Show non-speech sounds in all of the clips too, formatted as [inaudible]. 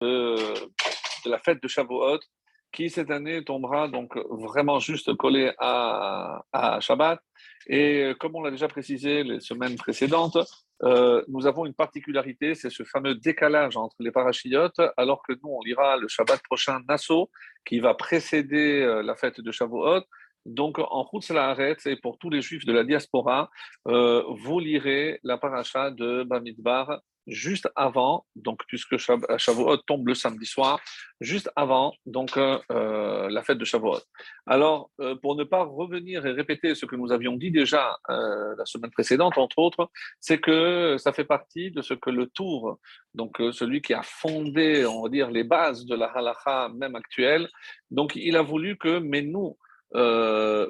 de la fête de Shavuot, qui cette année tombera donc vraiment juste collé à, à Shabbat. Et comme on l'a déjà précisé les semaines précédentes, euh, nous avons une particularité, c'est ce fameux décalage entre les parachiotes, alors que nous, on lira le Shabbat prochain Nassau, qui va précéder euh, la fête de Shavuot. Donc, en route Haaretz, et pour tous les juifs de la diaspora, euh, vous lirez la paracha de Bamidbar juste avant, donc puisque Shavuot tombe le samedi soir, juste avant donc euh, euh, la fête de Shavuot. Alors, pour ne pas revenir et répéter ce que nous avions dit déjà la semaine précédente, entre autres, c'est que ça fait partie de ce que le Tour, donc celui qui a fondé, on va dire, les bases de la halacha même actuelle, donc il a voulu que, mais nous, euh,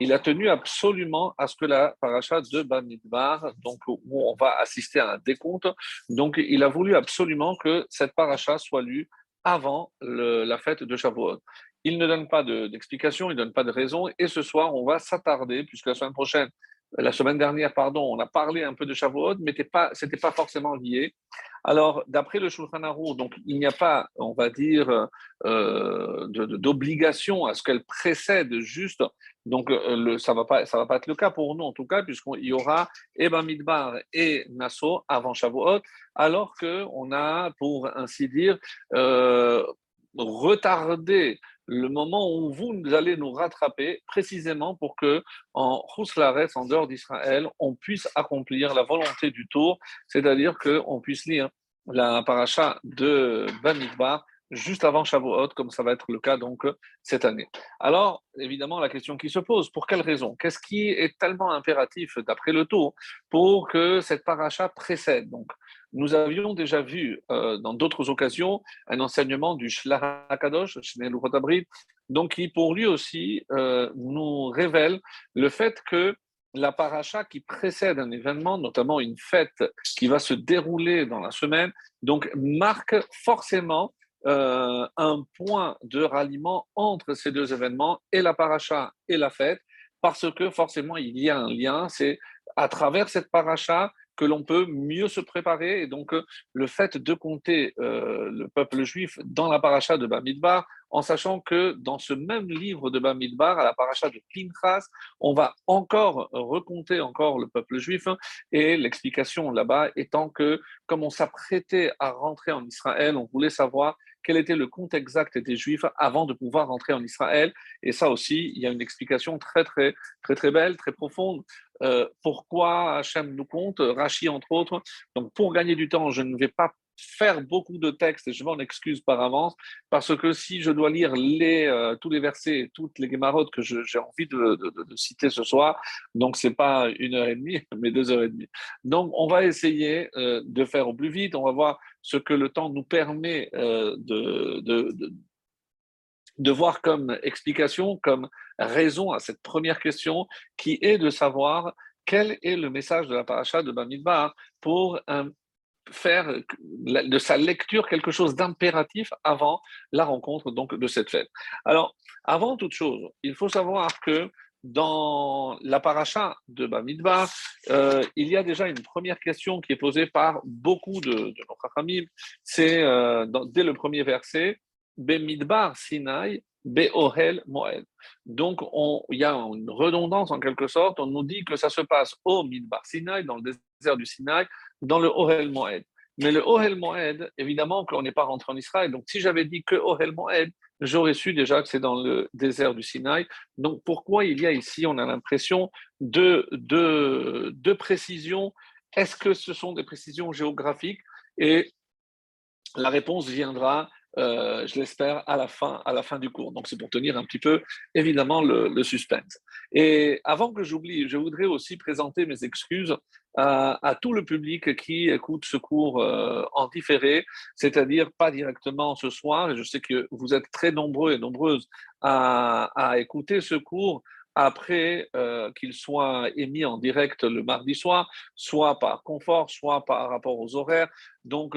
il a tenu absolument à ce que la paracha de Bamidbar, donc où on va assister à un décompte, donc il a voulu absolument que cette paracha soit lue avant la fête de Shavuot. Il ne donne pas d'explication, il ne donne pas de raison, et ce soir, on va s'attarder, puisque la semaine prochaine, la semaine dernière, pardon, on a parlé un peu de Shavuot, mais ce n'était pas, forcément lié. Alors, d'après le Shulchan donc il n'y a pas, on va dire, euh, d'obligation à ce qu'elle précède juste. Donc, euh, ça ne va, pas, ça va pas être le cas pour nous, en tout cas, puisqu'il y aura Eba Midbar et Nassau avant Shavuot, alors qu'on a, pour ainsi dire, euh, retardé le moment où vous allez nous rattraper précisément pour que en Rouslares, en dehors d'Israël, on puisse accomplir la volonté du tour, c'est-à-dire qu'on puisse lire la paracha de Bamidbar juste avant Shavuot, comme ça va être le cas donc cette année. Alors, évidemment, la question qui se pose, pour quelle raison? Qu'est-ce qui est tellement impératif, d'après le tour, pour que cette paracha précède? Donc nous avions déjà vu euh, dans d'autres occasions un enseignement du Shlach HaKadosh, donc qui pour lui aussi euh, nous révèle le fait que la paracha qui précède un événement, notamment une fête qui va se dérouler dans la semaine, donc marque forcément euh, un point de ralliement entre ces deux événements, et la paracha et la fête, parce que forcément il y a un lien, c'est à travers cette paracha que l'on peut mieux se préparer. Et donc, euh, le fait de compter euh, le peuple juif dans la paracha de Bamidbar, en sachant que dans ce même livre de Bamidbar, à la paracha de Pinchas, on va encore recompter encore le peuple juif. Et l'explication là-bas étant que, comme on s'apprêtait à rentrer en Israël, on voulait savoir quel était le compte exact des Juifs avant de pouvoir rentrer en Israël. Et ça aussi, il y a une explication très, très, très, très belle, très profonde. Euh, pourquoi Hachem nous compte, Rachi entre autres. Donc, pour gagner du temps, je ne vais pas faire beaucoup de textes et je m'en excuse par avance parce que si je dois lire euh, tous les versets, toutes les guémarotes que j'ai envie de, citer ce soir, donc c'est pas une heure et demie, [laughs] mais deux heures et demie. Donc on va essayer euh, de faire au plus vite, on va voir ce que le temps nous permet euh, de, de voir comme explication, comme raison à cette première question qui est de savoir quel est le message de la paracha de Bamidbar pour un faire de sa lecture quelque chose d'impératif avant la rencontre donc de cette fête. Alors, avant toute chose, il faut savoir que dans la paracha de Bamidbar, euh, il y a déjà une première question qui est posée par beaucoup de, nos C'est euh, dès le premier verset, Bemidbar Sinai, Be'ohel Moed. Donc, il y a une redondance en quelque sorte. On nous dit que ça se passe au Midbar Sinai, dans le désert du Sinai, dans le Ohel Moed. Mais le Ohel Moed, évidemment qu'on n'est pas rentré en Israël. Donc, si j'avais dit que Ohel Moed, j'aurais su déjà que c'est dans le désert du Sinaï. Donc, pourquoi il y a ici, on a l'impression, de, de, précisions Est-ce que ce sont des précisions géographiques? Et la réponse viendra euh, je l'espère, à la fin, à la fin du cours. Donc, c'est pour tenir un petit peu, évidemment, le, suspense. Et avant que j'oublie, je voudrais aussi présenter mes excuses à, tout le public qui écoute ce cours euh, en différé, c'est-à-dire pas directement ce soir. Je sais que vous êtes très nombreux et nombreuses à, écouter ce cours après euh, qu'il soit émis en direct le mardi soir, soit par confort, soit par rapport aux horaires. Donc,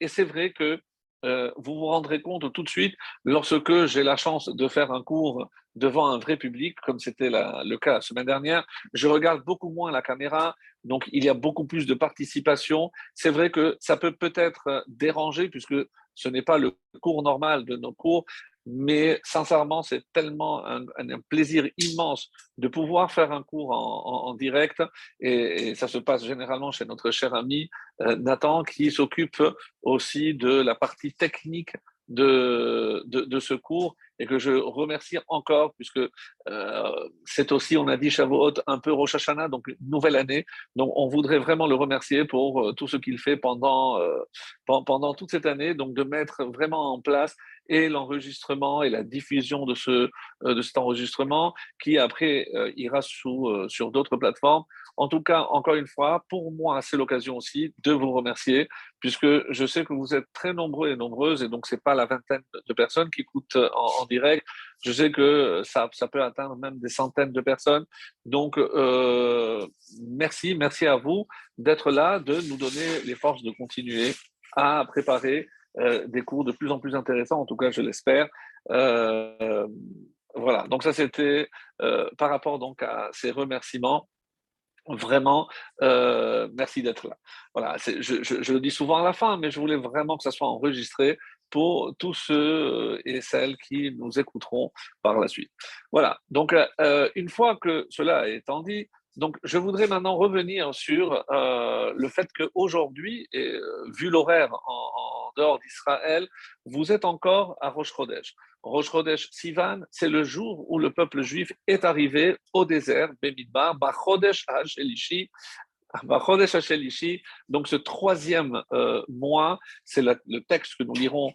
et c'est vrai que euh, vous vous rendrez compte tout de suite, lorsque j'ai la chance de faire un cours devant un vrai public, comme c'était le cas la semaine dernière, je regarde beaucoup moins la caméra, donc il y a beaucoup plus de participation. C'est vrai que ça peut peut-être déranger, puisque ce n'est pas le cours normal de nos cours, mais sincèrement, c'est tellement un, plaisir immense de pouvoir faire un cours en, direct. Et, ça se passe généralement chez notre cher ami euh, Nathan, qui s'occupe aussi de la partie technique de, de, ce cours et que je remercie encore puisque euh, c'est aussi, on a dit Shavuot, un peu Rosh Hashanah, donc nouvelle année. Donc on voudrait vraiment le remercier pour euh, tout ce qu'il fait pendant, pendant toute cette année, donc de mettre vraiment en place et l'enregistrement et la diffusion de, ce, euh, de cet enregistrement qui après euh, ira euh, sur d'autres plateformes. En tout cas, encore une fois, pour moi, c'est l'occasion aussi de vous remercier, puisque je sais que vous êtes très nombreux et nombreuses, et donc ce n'est pas la vingtaine de personnes qui écoutent en, direct. Je sais que ça, ça, peut atteindre même des centaines de personnes. Donc, merci, merci à vous d'être là, de nous donner les forces de continuer à préparer euh, des cours de plus en plus intéressants, en tout cas je l'espère. Euh, voilà, donc ça c'était euh, par rapport donc à ces remerciements. Vraiment, merci d'être là. Voilà, je, le dis souvent à la fin, mais je voulais vraiment que ça soit enregistré pour tous ceux et celles qui nous écouteront par la suite. Voilà, donc une fois que cela étant dit, donc, je voudrais maintenant revenir sur euh, le fait qu'aujourd'hui, euh, vu l'horaire en, dehors d'Israël, vous êtes encore à Rosh Chodesh. Rosh Chodesh Sivan, c'est le jour où le peuple juif est arrivé au désert, Bemidbar, Bachodesh donc ce troisième euh, mois, c'est le texte que nous lirons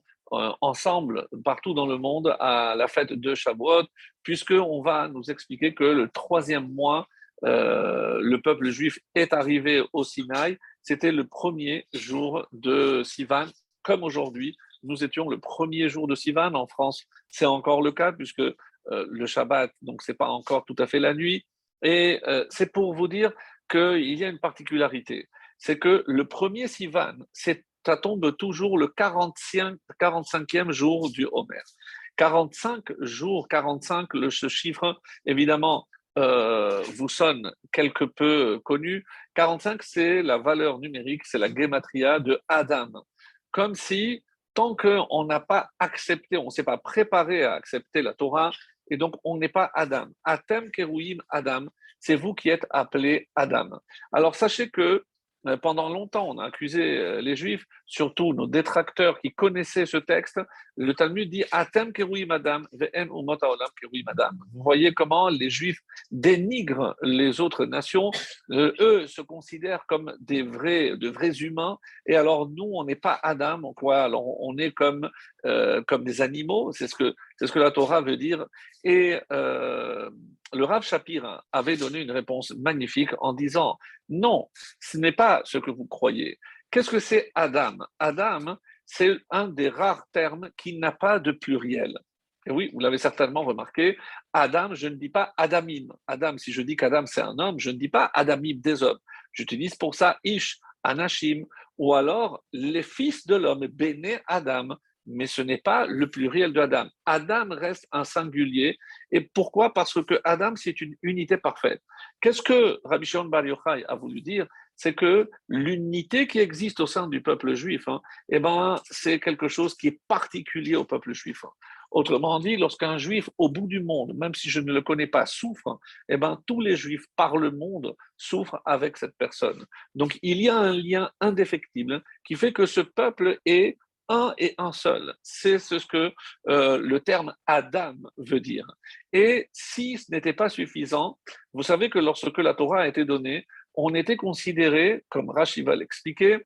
ensemble partout dans le monde à la fête de Shavuot, puisqu'on va nous expliquer que le troisième mois, euh, le peuple juif est arrivé au Sinaï. C'était le premier jour de Sivan, comme aujourd'hui. Nous étions le premier jour de Sivan en France. C'est encore le cas puisque euh, le Shabbat, donc c'est pas encore tout à fait la nuit. Et euh, c'est pour vous dire qu'il y a une particularité. C'est que le premier Sivan, ça tombe toujours le 45, 45e jour du Homer. 45 jours, 45, ce chiffre, évidemment, euh, vous sonne quelque peu connu. 45, c'est la valeur numérique, c'est la gematria de Adam. Comme si, tant qu'on n'a pas accepté, on ne s'est pas préparé à accepter la Torah, et donc on n'est pas Adam. Atem keruim Adam, c'est vous qui êtes appelé Adam. Alors sachez que euh, pendant longtemps, on a accusé euh, les Juifs, surtout nos détracteurs qui connaissaient ce texte. Le Talmud dit Atem kerui madame, madame. Vous voyez comment les Juifs dénigrent les autres nations. Euh, eux se considèrent comme des vrais, de vrais humains. Et alors, nous, on n'est pas Adam, on, quoi alors, on est comme, comme des animaux. C'est ce, que, c'est ce que la Torah veut dire. Et le Rav Shapir avait donné une réponse magnifique en disant non, ce n'est pas ce que vous croyez. Qu'est-ce que c'est Adam? Adam, c'est un des rares termes qui n'a pas de pluriel. Et oui, vous l'avez certainement remarqué, Adam, je ne dis pas Adamim. Adam, si je dis qu'Adam c'est un homme, je ne dis pas Adamim des hommes. J'utilise pour ça Ish, Anashim, ou alors les fils de l'homme, Béné Adam mais ce n'est pas le pluriel de Adam. Adam reste un singulier. Et pourquoi? Parce que Adam, c'est une unité parfaite. Qu'est-ce que Rabbi Shimon Bar Yochai a voulu dire? C'est que l'unité qui existe au sein du peuple juif, hein, eh ben, c'est quelque chose qui est particulier au peuple juif. Hein. Autrement dit, lorsqu'un juif au bout du monde, même si je ne le connais pas, souffre, eh ben, tous les juifs par le monde souffrent avec cette personne. Donc il y a un lien indéfectible qui fait que ce peuple est un et un seul. C'est ce que euh, le terme Adam veut dire. Et si ce n'était pas suffisant, vous savez que lorsque la Torah a été donnée, on était considéré, comme Rashi va l'expliquer,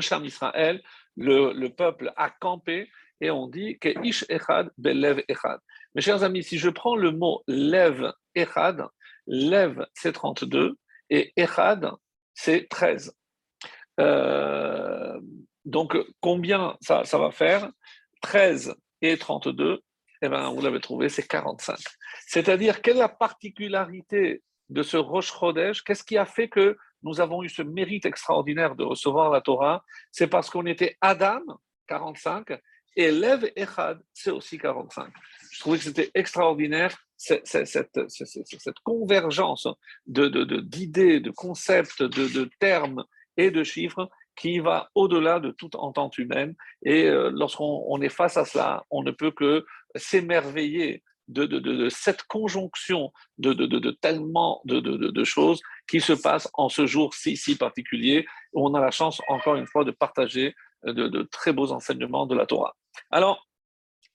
Sham Israël, le, le peuple a campé, et on dit que Ish Echad Belev Echad. Mes chers amis, si je prends le mot Lev Echad, Lev c'est 32 et Echad c'est 13. Euh, donc, combien ça, va faire? 13 et 32, eh bien, vous l'avez trouvé, c'est 45. C'est-à-dire, quelle est la particularité de ce Rosh Chodesh Qu'est-ce qui a fait que nous avons eu ce mérite extraordinaire de recevoir la Torah? C'est parce qu'on était Adam 45, et Lev Echad, c'est aussi 45. Je trouvais que c'était extraordinaire cette, cette, convergence d'idées, de, de, concepts, de, termes et de chiffres qui va au-delà de toute entente humaine. Et euh, lorsqu'on est face à cela, on ne peut que s'émerveiller de, cette conjonction de, tellement de, choses qui se passent en ce jour si, si particulier, où on a la chance, encore une fois, de partager de, très beaux enseignements de la Torah. Alors,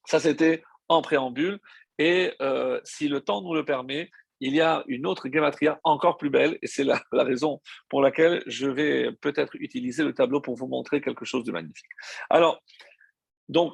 ça c'était en préambule, et euh, si le temps nous le permet, il y a une autre gematria encore plus belle, et c'est [laughs] la, raison pour laquelle je vais peut-être utiliser le tableau pour vous montrer quelque chose de magnifique. Alors, donc,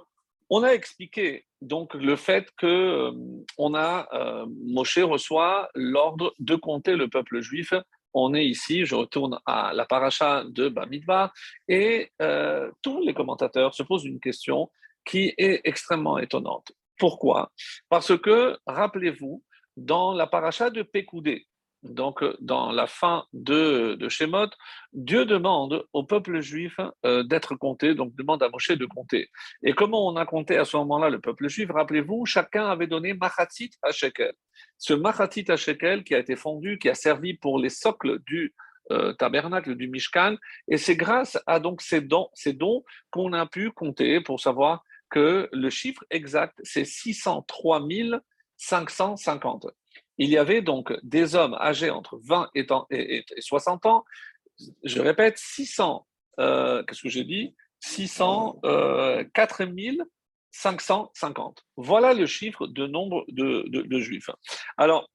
on a expliqué donc le fait que euh, euh, Moshe reçoit l'ordre de compter le peuple juif. On est ici, je retourne à la paracha de Bamidbar, et euh, tous les commentateurs se posent une question qui est extrêmement étonnante. Pourquoi? Parce que, rappelez-vous, dans la paracha de Pécoudé, donc dans la fin de, de Shemot, Dieu demande au peuple juif euh, d'être compté, donc demande à Moshe de compter. Et comment on a compté à ce moment-là le peuple juif? Rappelez-vous, chacun avait donné Machatit à Shekel. Ce Machatit à Shekel qui a été fondu, qui a servi pour les socles du euh, tabernacle, du Mishkan, et c'est grâce à donc ces dons, ces dons qu'on a pu compter pour savoir que le chiffre exact, c'est 603 550. Il y avait donc des hommes âgés entre 20 et, 60 ans, je répète, 600, euh, qu'est-ce que j'ai dit? 600, euh, 550. Voilà le chiffre de nombre de, juifs. Alors,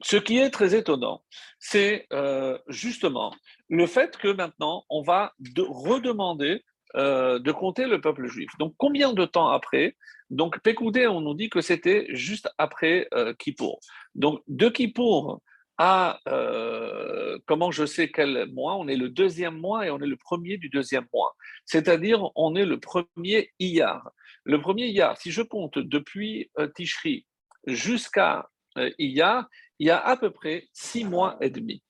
ce qui est très étonnant, c'est euh, justement le fait que maintenant, on va redemander euh, de compter le peuple juif. Donc, combien de temps après? Donc, Pécoudé, on nous dit que c'était juste après euh, Kippour. Donc, de Kippour à, euh, comment je sais quel mois On est le deuxième mois et on est le premier du deuxième mois. C'est-à-dire, on est le premier Iyar. Le premier Iyar, si je compte depuis Tishri jusqu'à Iyar, il y a à peu près six mois et demi.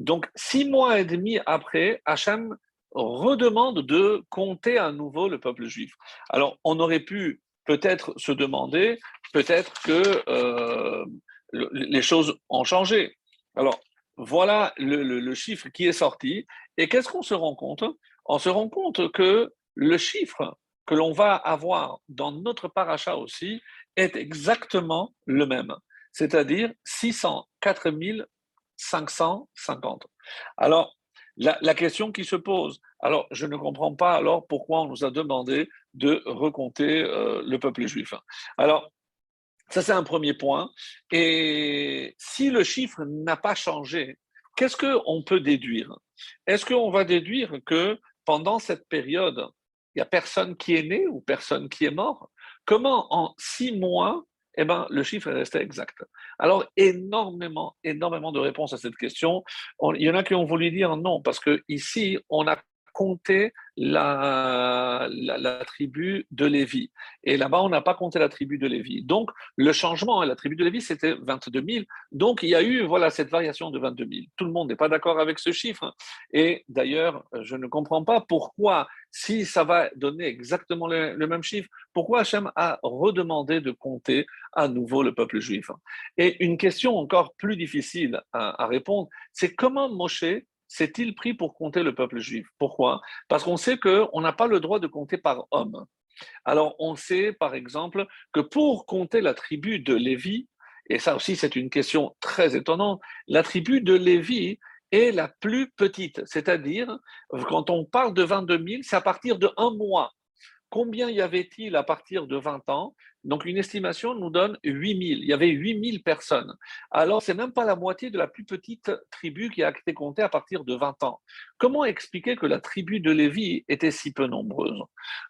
Donc, six mois et demi après, Hachem redemande de compter à nouveau le peuple juif. Alors, on aurait pu peut-être se demander, peut-être que les choses ont changé. Alors, voilà le, chiffre qui est sorti. Et qu'est-ce qu'on se rend compte? On se rend compte que le chiffre que l'on va avoir dans notre paracha aussi est exactement le même, c'est-à-dire 604 550. Alors, la, question qui se pose, alors je ne comprends pas alors pourquoi on nous a demandé de recompter euh, le peuple juif. Alors, ça c'est un premier point. Et si le chiffre n'a pas changé, qu'est-ce qu'on peut déduire? Est-ce qu'on va déduire que pendant cette période, il n'y a personne qui est né ou personne qui est mort? Comment en six mois, eh ben, le chiffre est resté exact? Alors, énormément, énormément de réponses à cette question. il y en a qui ont voulu dire non, parce que ici, on a compté la, la, tribu de Lévi. Et là-bas, on n'a pas compté la tribu de Lévi. Donc, le changement, la tribu de Lévi, c'était 22 000. Donc, il y a eu voilà, cette variation de 22 000. Tout le monde n'est pas d'accord avec ce chiffre. Et d'ailleurs, je ne comprends pas pourquoi, si ça va donner exactement le, même chiffre, pourquoi Hachem a redemandé de compter à nouveau le peuple juif. Et une question encore plus difficile à, à répondre, c'est comment Moshe s'est-il pris pour compter le peuple juif? Pourquoi? Parce qu'on sait qu'on n'a pas le droit de compter par homme. Alors on sait par exemple que pour compter la tribu de Lévi, et ça aussi c'est une question très étonnante, la tribu de Lévi est la plus petite, c'est-à-dire quand on parle de 22 000, c'est à partir de un mois. Combien y avait-il à partir de 20 ans? Donc une estimation nous donne 8000. Il y avait 8000 personnes. Alors c'est même pas la moitié de la plus petite tribu qui a été comptée à partir de 20 ans. Comment expliquer que la tribu de Lévi était si peu nombreuse?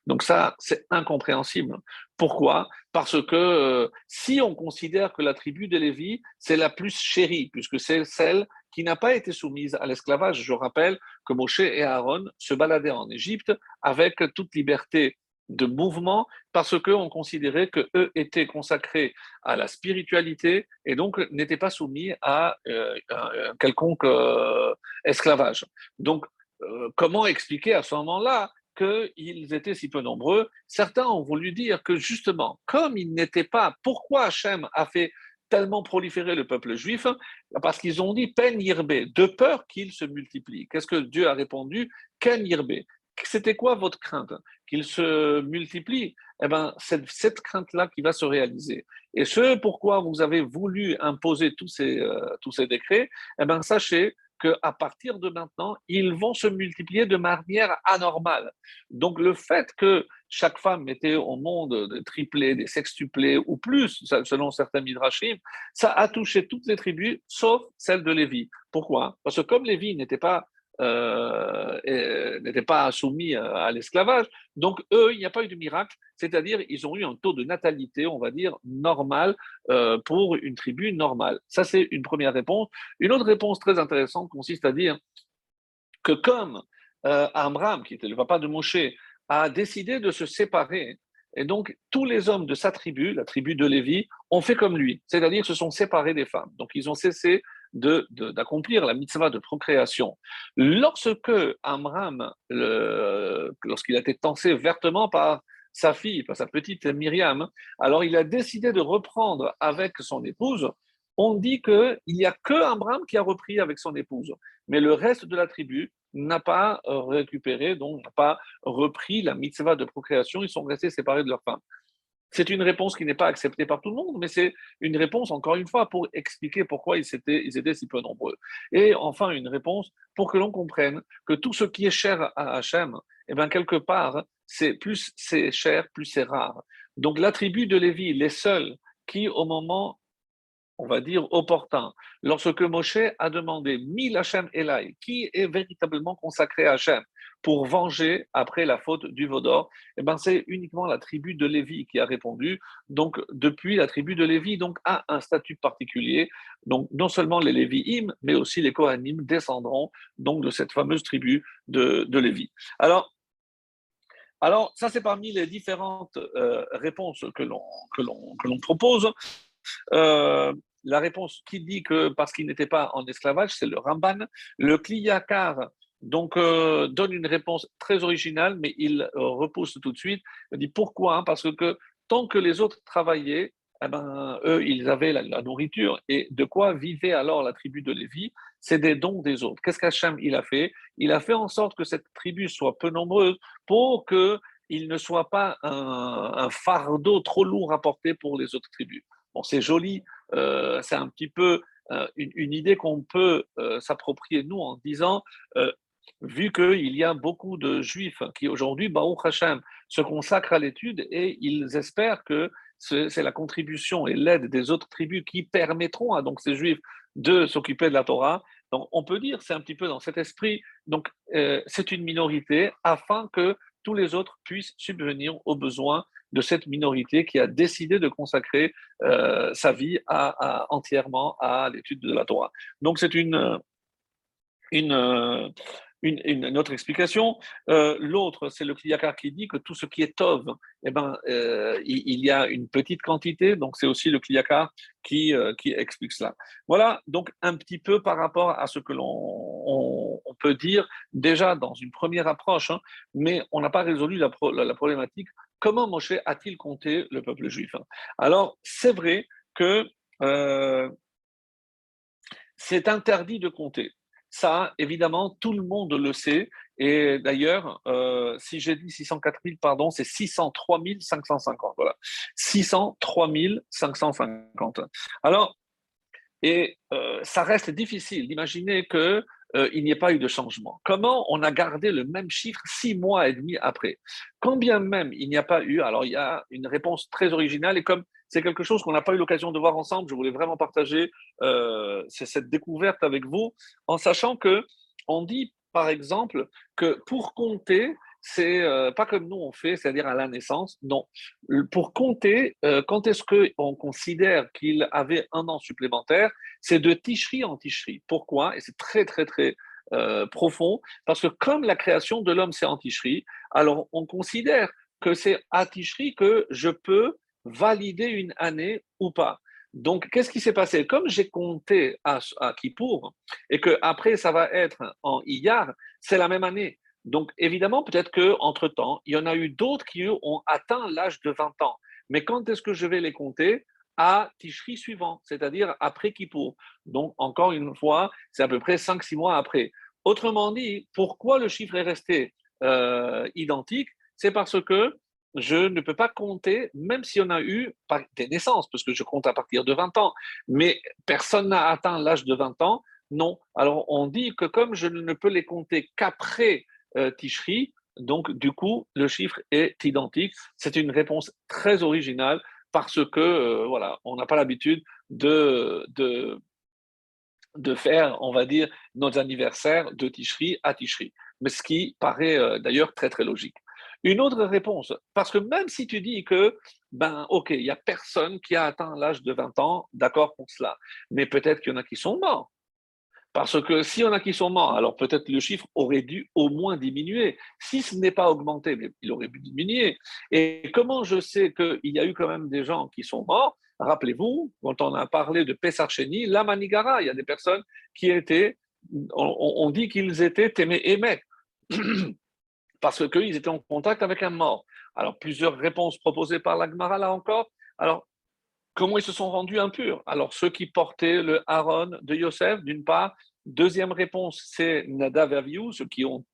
Donc ça, c'est incompréhensible. Pourquoi? Parce que euh, si on considère que la tribu de Lévi, c'est la plus chérie, puisque c'est celle qui n'a pas été soumise à l'esclavage. Je rappelle que Moshe et Aaron se baladaient en Égypte avec toute liberté de mouvement parce qu'on considérait qu'eux étaient consacrés à la spiritualité et donc n'étaient pas soumis à euh, un quelconque euh, esclavage. Donc, euh, comment expliquer à ce moment-là qu'ils étaient si peu nombreux? Certains ont voulu dire que justement, comme ils n'étaient pas, pourquoi Hachem a fait tellement proliférer le peuple juif? Parce qu'ils ont dit pen yirbe, de peur qu'ils se multiplient. Qu'est-ce que Dieu a répondu? Ken yirbe. C'était quoi votre crainte? Qu'ils se multiplient Eh bien, c'est cette crainte-là qui va se réaliser. Et ce pourquoi vous avez voulu imposer tous ces, euh, tous ces décrets, eh bien, sachez qu'à partir de maintenant, ils vont se multiplier de manière anormale. Donc le fait que chaque femme mettait au monde des triplés, des sextuplés ou plus, selon certains midrashim, ça a touché toutes les tribus, sauf celle de Lévi. Pourquoi? Parce que comme Lévi n'était pas euh, n'étaient pas soumis à l'esclavage. Donc, eux, il n'y a pas eu de miracle, c'est-à-dire ils ont eu un taux de natalité, on va dire, normal euh, pour une tribu normale. Ça, c'est une première réponse. Une autre réponse très intéressante consiste à dire que comme euh, Amram, qui était le papa de Moshe, a décidé de se séparer, et donc tous les hommes de sa tribu, la tribu de Lévi, ont fait comme lui, c'est-à-dire se sont séparés des femmes. Donc ils ont cessé d'accomplir la mitzvah de procréation. Lorsque Amram, lorsqu'il a été tensé vertement par sa fille, par sa petite Myriam, alors il a décidé de reprendre avec son épouse. On dit qu'il n'y a que Amram qui a repris avec son épouse, mais le reste de la tribu n'a pas récupéré, donc n'a pas repris la mitzvah de procréation, ils sont restés séparés de leur femme. C'est une réponse qui n'est pas acceptée par tout le monde, mais c'est une réponse, encore une fois, pour expliquer pourquoi ils étaient, si peu nombreux. Et enfin, une réponse pour que l'on comprenne que tout ce qui est cher à Hachem, eh bien, quelque part, c'est plus c'est cher, plus c'est rare. Donc, la tribu de Lévi, les seuls qui, au moment on va dire, opportun. Lorsque Moshe a demandé Mil Hachem Elai, qui est véritablement consacré à Hachem pour venger après la faute du Vaudor, eh ben c'est uniquement la tribu de Lévi qui a répondu. Donc, depuis, la tribu de Lévi donc, a un statut particulier. Donc, non seulement les Lévi'im, mais aussi les Kohanim descendront donc de cette fameuse tribu de, de Lévi. Alors, alors, ça, c'est parmi les différentes euh, réponses que l'on propose. Euh, la réponse qui dit que parce qu'il n'était pas en esclavage, c'est le Ramban. Le Kliyakar donc euh, donne une réponse très originale, mais il euh, repousse tout de suite. Il dit pourquoi? Parce que tant que les autres travaillaient, eh ben, eux, ils avaient la, nourriture. Et de quoi vivait alors la tribu de Lévi? C'est des dons des autres. Qu'est-ce qu'Hachem il a fait? Il a fait en sorte que cette tribu soit peu nombreuse pour qu'il ne soit pas un, fardeau trop lourd à porter pour les autres tribus. Bon, c'est joli, euh, c'est un petit peu une, idée qu'on peut s'approprier nous en disant, vu qu'il y a beaucoup de juifs qui aujourd'hui, Baruch Hashem, se consacrent à l'étude et ils espèrent que c'est la contribution et l'aide des autres tribus qui permettront à donc ces juifs de s'occuper de la Torah. Donc on peut dire, c'est un petit peu dans cet esprit, donc c'est une minorité afin que tous les autres puissent subvenir aux besoins de cette minorité qui a décidé de consacrer euh, sa vie entièrement à l'étude de la Torah. Donc c'est une, une, une, autre explication. Euh, l'autre, c'est le Kliyakar qui dit que tout ce qui est Tov, eh ben, euh, il, y a une petite quantité, donc c'est aussi le Kliyakar qui, qui explique cela. Voilà, donc un petit peu par rapport à ce que l'on peut dire déjà dans une première approche, hein, mais on n'a pas résolu la, problématique comment Moshe a-t-il compté le peuple juif Alors, c'est vrai que euh, c'est interdit de compter. Ça, évidemment, tout le monde le sait. Et d'ailleurs, euh, si j'ai dit 604 000, pardon, c'est 603 550. Voilà. 603 550. Alors, et euh, ça reste difficile d'imaginer que euh, il n'y ait pas eu de changement Comment on a gardé le même chiffre six mois et demi après? Quand bien même il n'y a pas eu, alors il y a une réponse très originale et comme c'est quelque chose qu'on n'a pas eu l'occasion de voir ensemble, je voulais vraiment partager euh, cette découverte avec vous en sachant que on dit par exemple que pour compter, c'est euh, pas comme nous on fait, c'est-à-dire à la naissance. Non. Pour compter, euh, quand est-ce qu'on considère qu'il avait un an supplémentaire, c'est de ticherie en ticherie. Pourquoi? Et c'est très, très, très profond, parce que comme la création de l'homme, c'est en ticherie, alors on considère que c'est à ticherie que je peux valider une année ou pas. Donc, qu'est-ce qui s'est passé? Comme j'ai compté à, à et que après ça va être en Iyar, c'est la même année. Donc, évidemment, peut-être qu'entre-temps, il y en a eu d'autres qui ont atteint l'âge de 20 ans. Mais quand est-ce que je vais les compter? À Tishri suivant, c'est-à-dire après Kippour. Donc, encore une fois, c'est à peu près 5-6 mois après. Autrement dit, pourquoi le chiffre est resté euh, identique? C'est parce que je ne peux pas compter, même si on a eu des naissances, parce que je compte à partir de 20 ans, mais personne n'a atteint l'âge de 20 ans, non. Alors on dit que comme je ne peux les compter qu'après euh, Tishri, donc du coup le chiffre est identique. C'est une réponse très originale parce que euh, voilà, on n'a pas l'habitude de, faire, on va dire, nos anniversaires de Tishri à Tishri. Mais ce qui paraît euh, d'ailleurs très très logique. Une autre réponse, parce que même si tu dis que, ben, ok, il n'y a personne qui a atteint l'âge de 20 ans, d'accord pour cela, mais peut-être qu'il y en a qui sont morts. Parce que s'il y en a qui sont morts, alors peut-être le chiffre aurait dû au moins diminuer. Si ce n'est pas augmenté, mais il aurait pu diminuer. Et comment je sais qu'il y a eu quand même des gens qui sont morts? Rappelez-vous, quand on a parlé de Pessarcheni, la Manigara, il y a des personnes qui étaient, on, dit qu'ils étaient témés émet [clears throat] parce qu'ils étaient en contact avec un mort. Alors, plusieurs réponses proposées par l'Agmara là encore. Alors, comment ils se sont rendus impurs? Alors, ceux qui portaient le Aaron de Yosef, d'une part. Deuxième réponse, c'est Nadav et Avihu, ceux qui ont,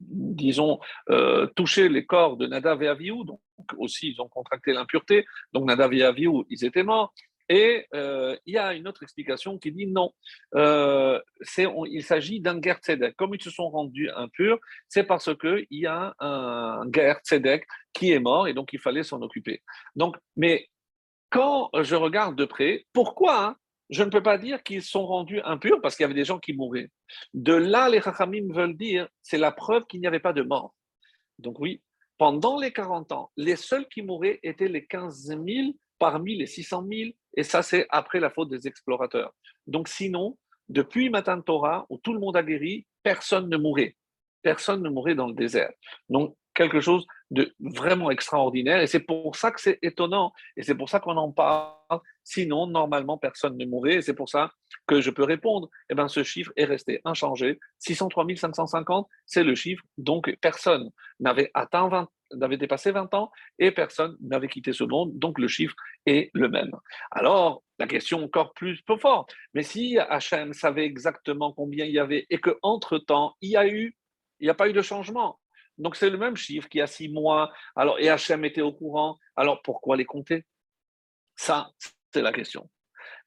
disons, euh, touché les corps de Nadav et Avihu, donc aussi ils ont contracté l'impureté. Donc, Nadav et Avihu, ils étaient morts. Et euh, il y a une autre explication qui dit non, euh, il s'agit d'un guerre tzedek. Comme ils se sont rendus impurs, c'est parce qu'il y a un guerre tzedek qui est mort et donc il fallait s'en occuper. Donc, mais quand je regarde de près, pourquoi je ne peux pas dire qu'ils sont rendus impurs? Parce qu'il y avait des gens qui mouraient. De là, les Chachamim veulent dire, c'est la preuve qu'il n'y avait pas de mort. Donc oui, pendant les 40 ans, les seuls qui mouraient étaient les 15 000 parmi les 600 000, et ça c'est après la faute des explorateurs. Donc sinon, depuis Matan Torah, où tout le monde a guéri, personne ne mourait. Personne ne mourait dans le désert. Donc quelque chose de vraiment extraordinaire, et c'est pour ça que c'est étonnant, et c'est pour ça qu'on en parle. Sinon, normalement, personne ne mourrait, et c'est pour ça que je peux répondre. Eh bien, ce chiffre est resté inchangé. 603 550, c'est le chiffre, donc personne n'avait atteint 20, n'avait dépassé 20 ans et personne n'avait quitté ce monde, donc le chiffre est le même. Alors, la question encore plus, forte, mais si Hachem savait exactement combien il y avait et qu'entre-temps, il y a eu, il n'y a pas eu de changement, donc c'est le même chiffre qui a six mois, alors, et Hachem était au courant, alors pourquoi les compter? Ça, c'est la question.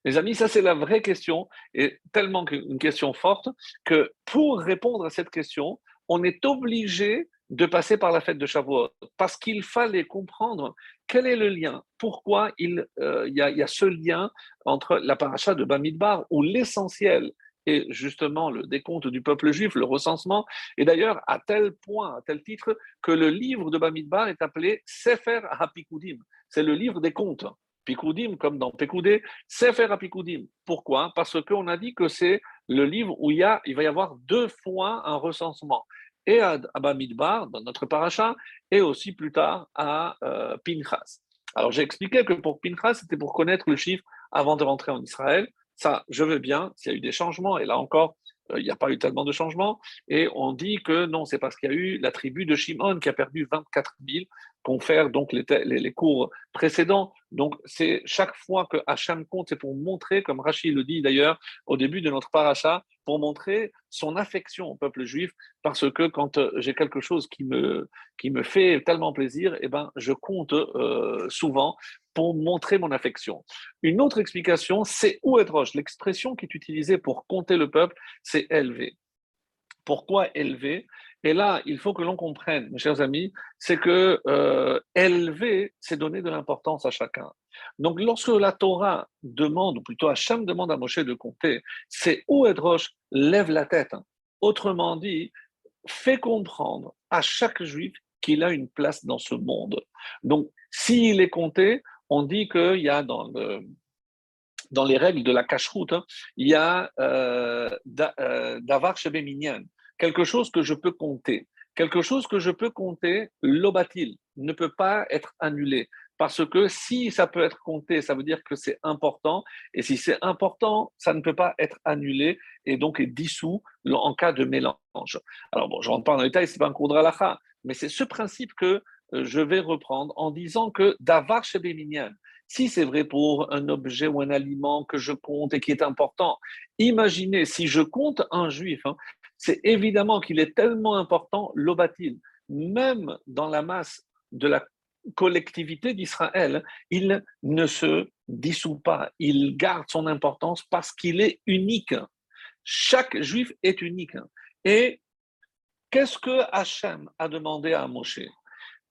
Mes amis, ça c'est la vraie question, et tellement une question forte que pour répondre à cette question, on est obligé de passer par la fête de Shavuot, parce qu'il fallait comprendre quel est le lien, pourquoi il euh, y, a ce lien entre la paracha de Bamidbar, où l'essentiel est justement le décompte du peuple juif, le recensement, et d'ailleurs à tel point, à tel titre, que le livre de Bamidbar est appelé Sefer HaPikudim, c'est le livre des comptes. Pikoudim, comme dans Pekoudé, Sefer HaPikudim. Pourquoi? Parce qu'on a dit que c'est le livre où il, y a, va y avoir deux fois un recensement et à Bamidbar, dans notre paracha, et aussi plus tard à euh, Pinchas. Alors j'ai expliqué que pour Pinchas, c'était pour connaître le chiffre avant de rentrer en Israël. Ça, je veux bien, s'il y a eu des changements, et là encore, euh, il n'y a pas eu tellement de changements, et on dit que non, c'est parce qu'il y a eu la tribu de Shimon qui a perdu 24 000 confère donc les, cours précédents. Donc, c'est chaque fois que Hacham compte, c'est pour montrer, comme Rachid le dit d'ailleurs au début de notre paracha, pour montrer son affection au peuple juif, parce que quand euh, j'ai quelque chose qui me, qui me fait tellement plaisir, eh ben, je compte euh, souvent pour montrer mon affection. Une autre explication, c'est où être roche? L'expression qui est utilisée pour compter le peuple, c'est élevé. Pourquoi élevé? Et là, il faut que l'on comprenne, mes chers amis, c'est que euh, élever, c'est donner de l'importance à chacun. Donc, lorsque la Torah demande, ou plutôt Hachem demande à Moshe de compter, c'est où Edrosh lève la tête. Autrement dit, fait comprendre à chaque juif qu'il a une place dans ce monde. Donc, s'il est compté, on dit qu'il y a dans, dans les règles de la cache-route, hein, il y a euh, euh Davar Shebeminian quelque chose que je peux compter. Quelque chose que je peux compter, l'obatil, ne peut pas être annulé. parce que si ça peut être compté, ça veut dire que c'est important, et si c'est important, ça ne peut pas être annulé et donc est dissous en cas de mélange. Alors bon, je ne rentre pas dans les détails, ce n'est pas un cours de mais c'est ce principe que euh, je vais reprendre en disant que d'avar chez si c'est vrai pour un objet ou un aliment que je compte et qui est important, imaginez si je compte un juif, hein, c'est évidemment qu'il est tellement important, l'obatil, même dans la masse de la collectivité d'Israël, il ne se dissout pas, il garde son importance parce qu'il est unique. Chaque juif est unique. Et qu'est-ce que Hachem a demandé à Moshe?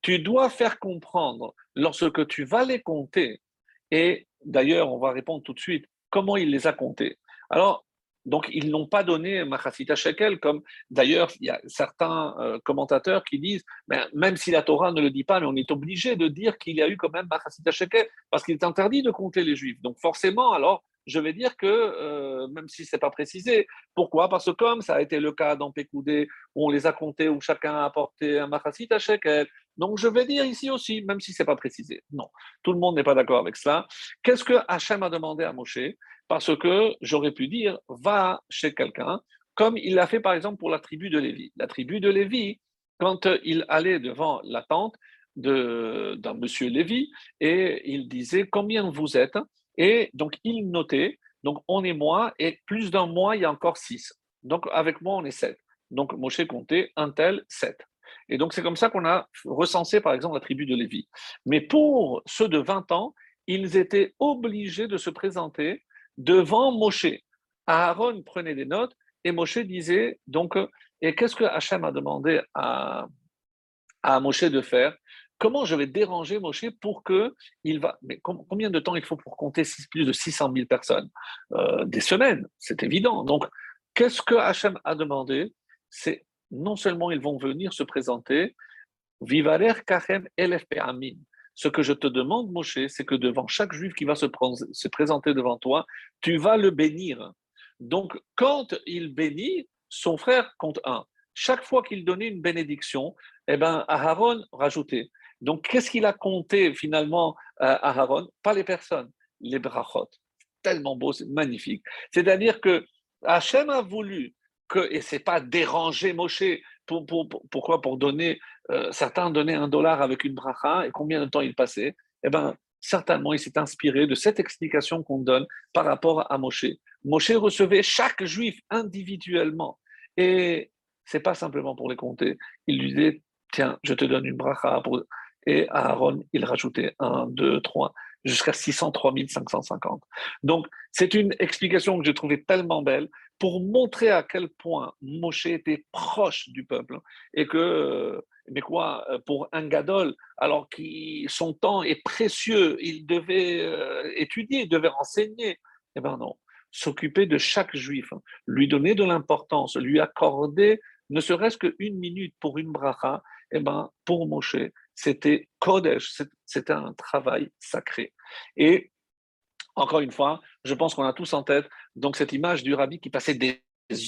Tu dois faire comprendre, lorsque tu vas les compter, et d'ailleurs, on va répondre tout de suite comment il les a comptés. Alors, donc, ils n'ont pas donné Machasita Shekel, comme d'ailleurs, il y a certains euh, commentateurs qui disent, ben, même si la Torah ne le dit pas, mais on est obligé de dire qu'il y a eu quand même Machasita Shekel, parce qu'il est interdit de compter les Juifs. Donc, forcément, alors, je vais dire que, euh, même si ce n'est pas précisé, pourquoi? Parce que comme ça a été le cas dans Pécoudé, où on les a comptés, où chacun a apporté un Machasita Shekel, donc je vais dire ici aussi, même si ce n'est pas précisé. Non, tout le monde n'est pas d'accord avec cela. Qu'est-ce que Hachem a demandé à Moshe? Parce que j'aurais pu dire, va chez quelqu'un, comme il l'a fait par exemple pour la tribu de Lévi. La tribu de Lévi, quand il allait devant la tente d'un monsieur Lévi, et il disait, combien vous êtes? Et donc il notait, donc on est moi, et plus d'un mois, il y a encore six. Donc avec moi, on est sept. Donc Moshe comptait un tel, sept. Et donc, c'est comme ça qu'on a recensé, par exemple, la tribu de Lévi. Mais pour ceux de 20 ans, ils étaient obligés de se présenter devant Moshe. Aaron prenait des notes et Moshe disait, donc, et qu'est-ce que Hachem a demandé à, à Moshe de faire? Comment je vais déranger Moshe pour que il va. Mais combien de temps il faut pour compter plus de 600 000 personnes euh, Des semaines, c'est évident. Donc, qu'est-ce que Hachem a demandé? C'est non seulement ils vont venir se présenter, Vivaler Kachem Elef Amin. Ce que je te demande, Moshe, c'est que devant chaque juif qui va se, se, présenter devant toi, tu vas le bénir. Donc, quand il bénit, son frère compte un. Chaque fois qu'il donnait une bénédiction, eh ben, Aharon rajoutait. Donc, qu'est-ce qu'il a compté finalement à Aaron Pas les personnes, les brachot. Tellement beau, c'est magnifique. C'est-à-dire que Hachem a voulu que, et c'est pas déranger Moshe, pour, pourquoi? Pour donner, euh, certains donnaient un dollar avec une bracha, et combien de temps il passait? Eh bien, certainement, il s'est inspiré de cette explication qu'on donne par rapport à Moshe. Moshe recevait chaque juif individuellement, et c'est pas simplement pour les compter. Il lui disait, tiens, je te donne une bracha, pour... et Aaron, il rajoutait un, deux, trois jusqu'à 603 550. Donc, c'est une explication que j'ai trouvée tellement belle pour montrer à quel point Moshe était proche du peuple et que, mais quoi, pour un gadol, alors que son temps est précieux, il devait euh, étudier, il devait renseigner. Eh bien non, s'occuper de chaque juif, lui donner de l'importance, lui accorder ne serait-ce qu'une minute pour une bracha, eh ben, pour Moshe, c'était Kodesh, c'était un travail sacré. Et encore une fois, je pense qu'on a tous en tête donc cette image du rabbi qui passait des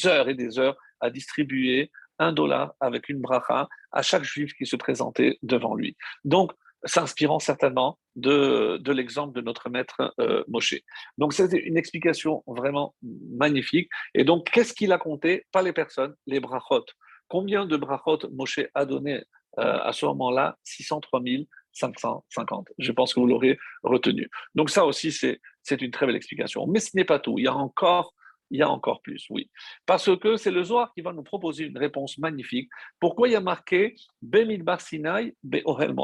heures et des heures à distribuer un dollar avec une bracha à chaque juif qui se présentait devant lui. Donc, s'inspirant certainement de, l'exemple de notre maître euh, Moshe. Donc, c'était une explication vraiment magnifique. Et donc, qu'est-ce qu'il a compté? Pas les personnes, les brachot. Combien de brachot Moshe a donné à ce moment-là 603 550. Je pense que vous l'aurez retenu. Donc ça aussi, c'est une très belle explication. Mais ce n'est pas tout. Il y a encore, il y a encore plus, oui. Parce que c'est le Zohar qui va nous proposer une réponse magnifique. Pourquoi il y a marqué Bemidbar Sinai, Be'ohel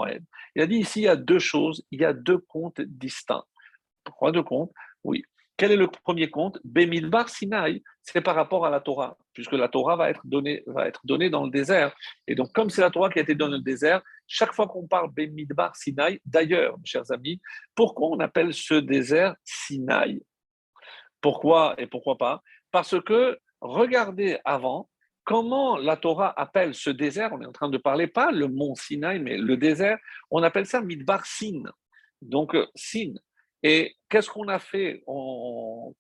Il a dit ici, il y a deux choses, il y a deux comptes distincts. Pourquoi deux comptes? Oui. Quel est le premier compte? Bemidbar Sinai, c'est par rapport à la Torah, puisque la Torah va être donnée, va être dans le désert. Et donc, comme c'est la Torah qui a été donnée dans le désert, chaque fois qu'on parle Bemidbar Sinai, d'ailleurs, chers amis, pourquoi on appelle ce désert Sinai? Pourquoi et pourquoi pas? Parce que regardez avant comment la Torah appelle ce désert? On est en train de parler pas le mont Sinai, mais le désert. On appelle ça Midbar Sin. Donc, Sin. Et qu'est-ce qu'on a fait?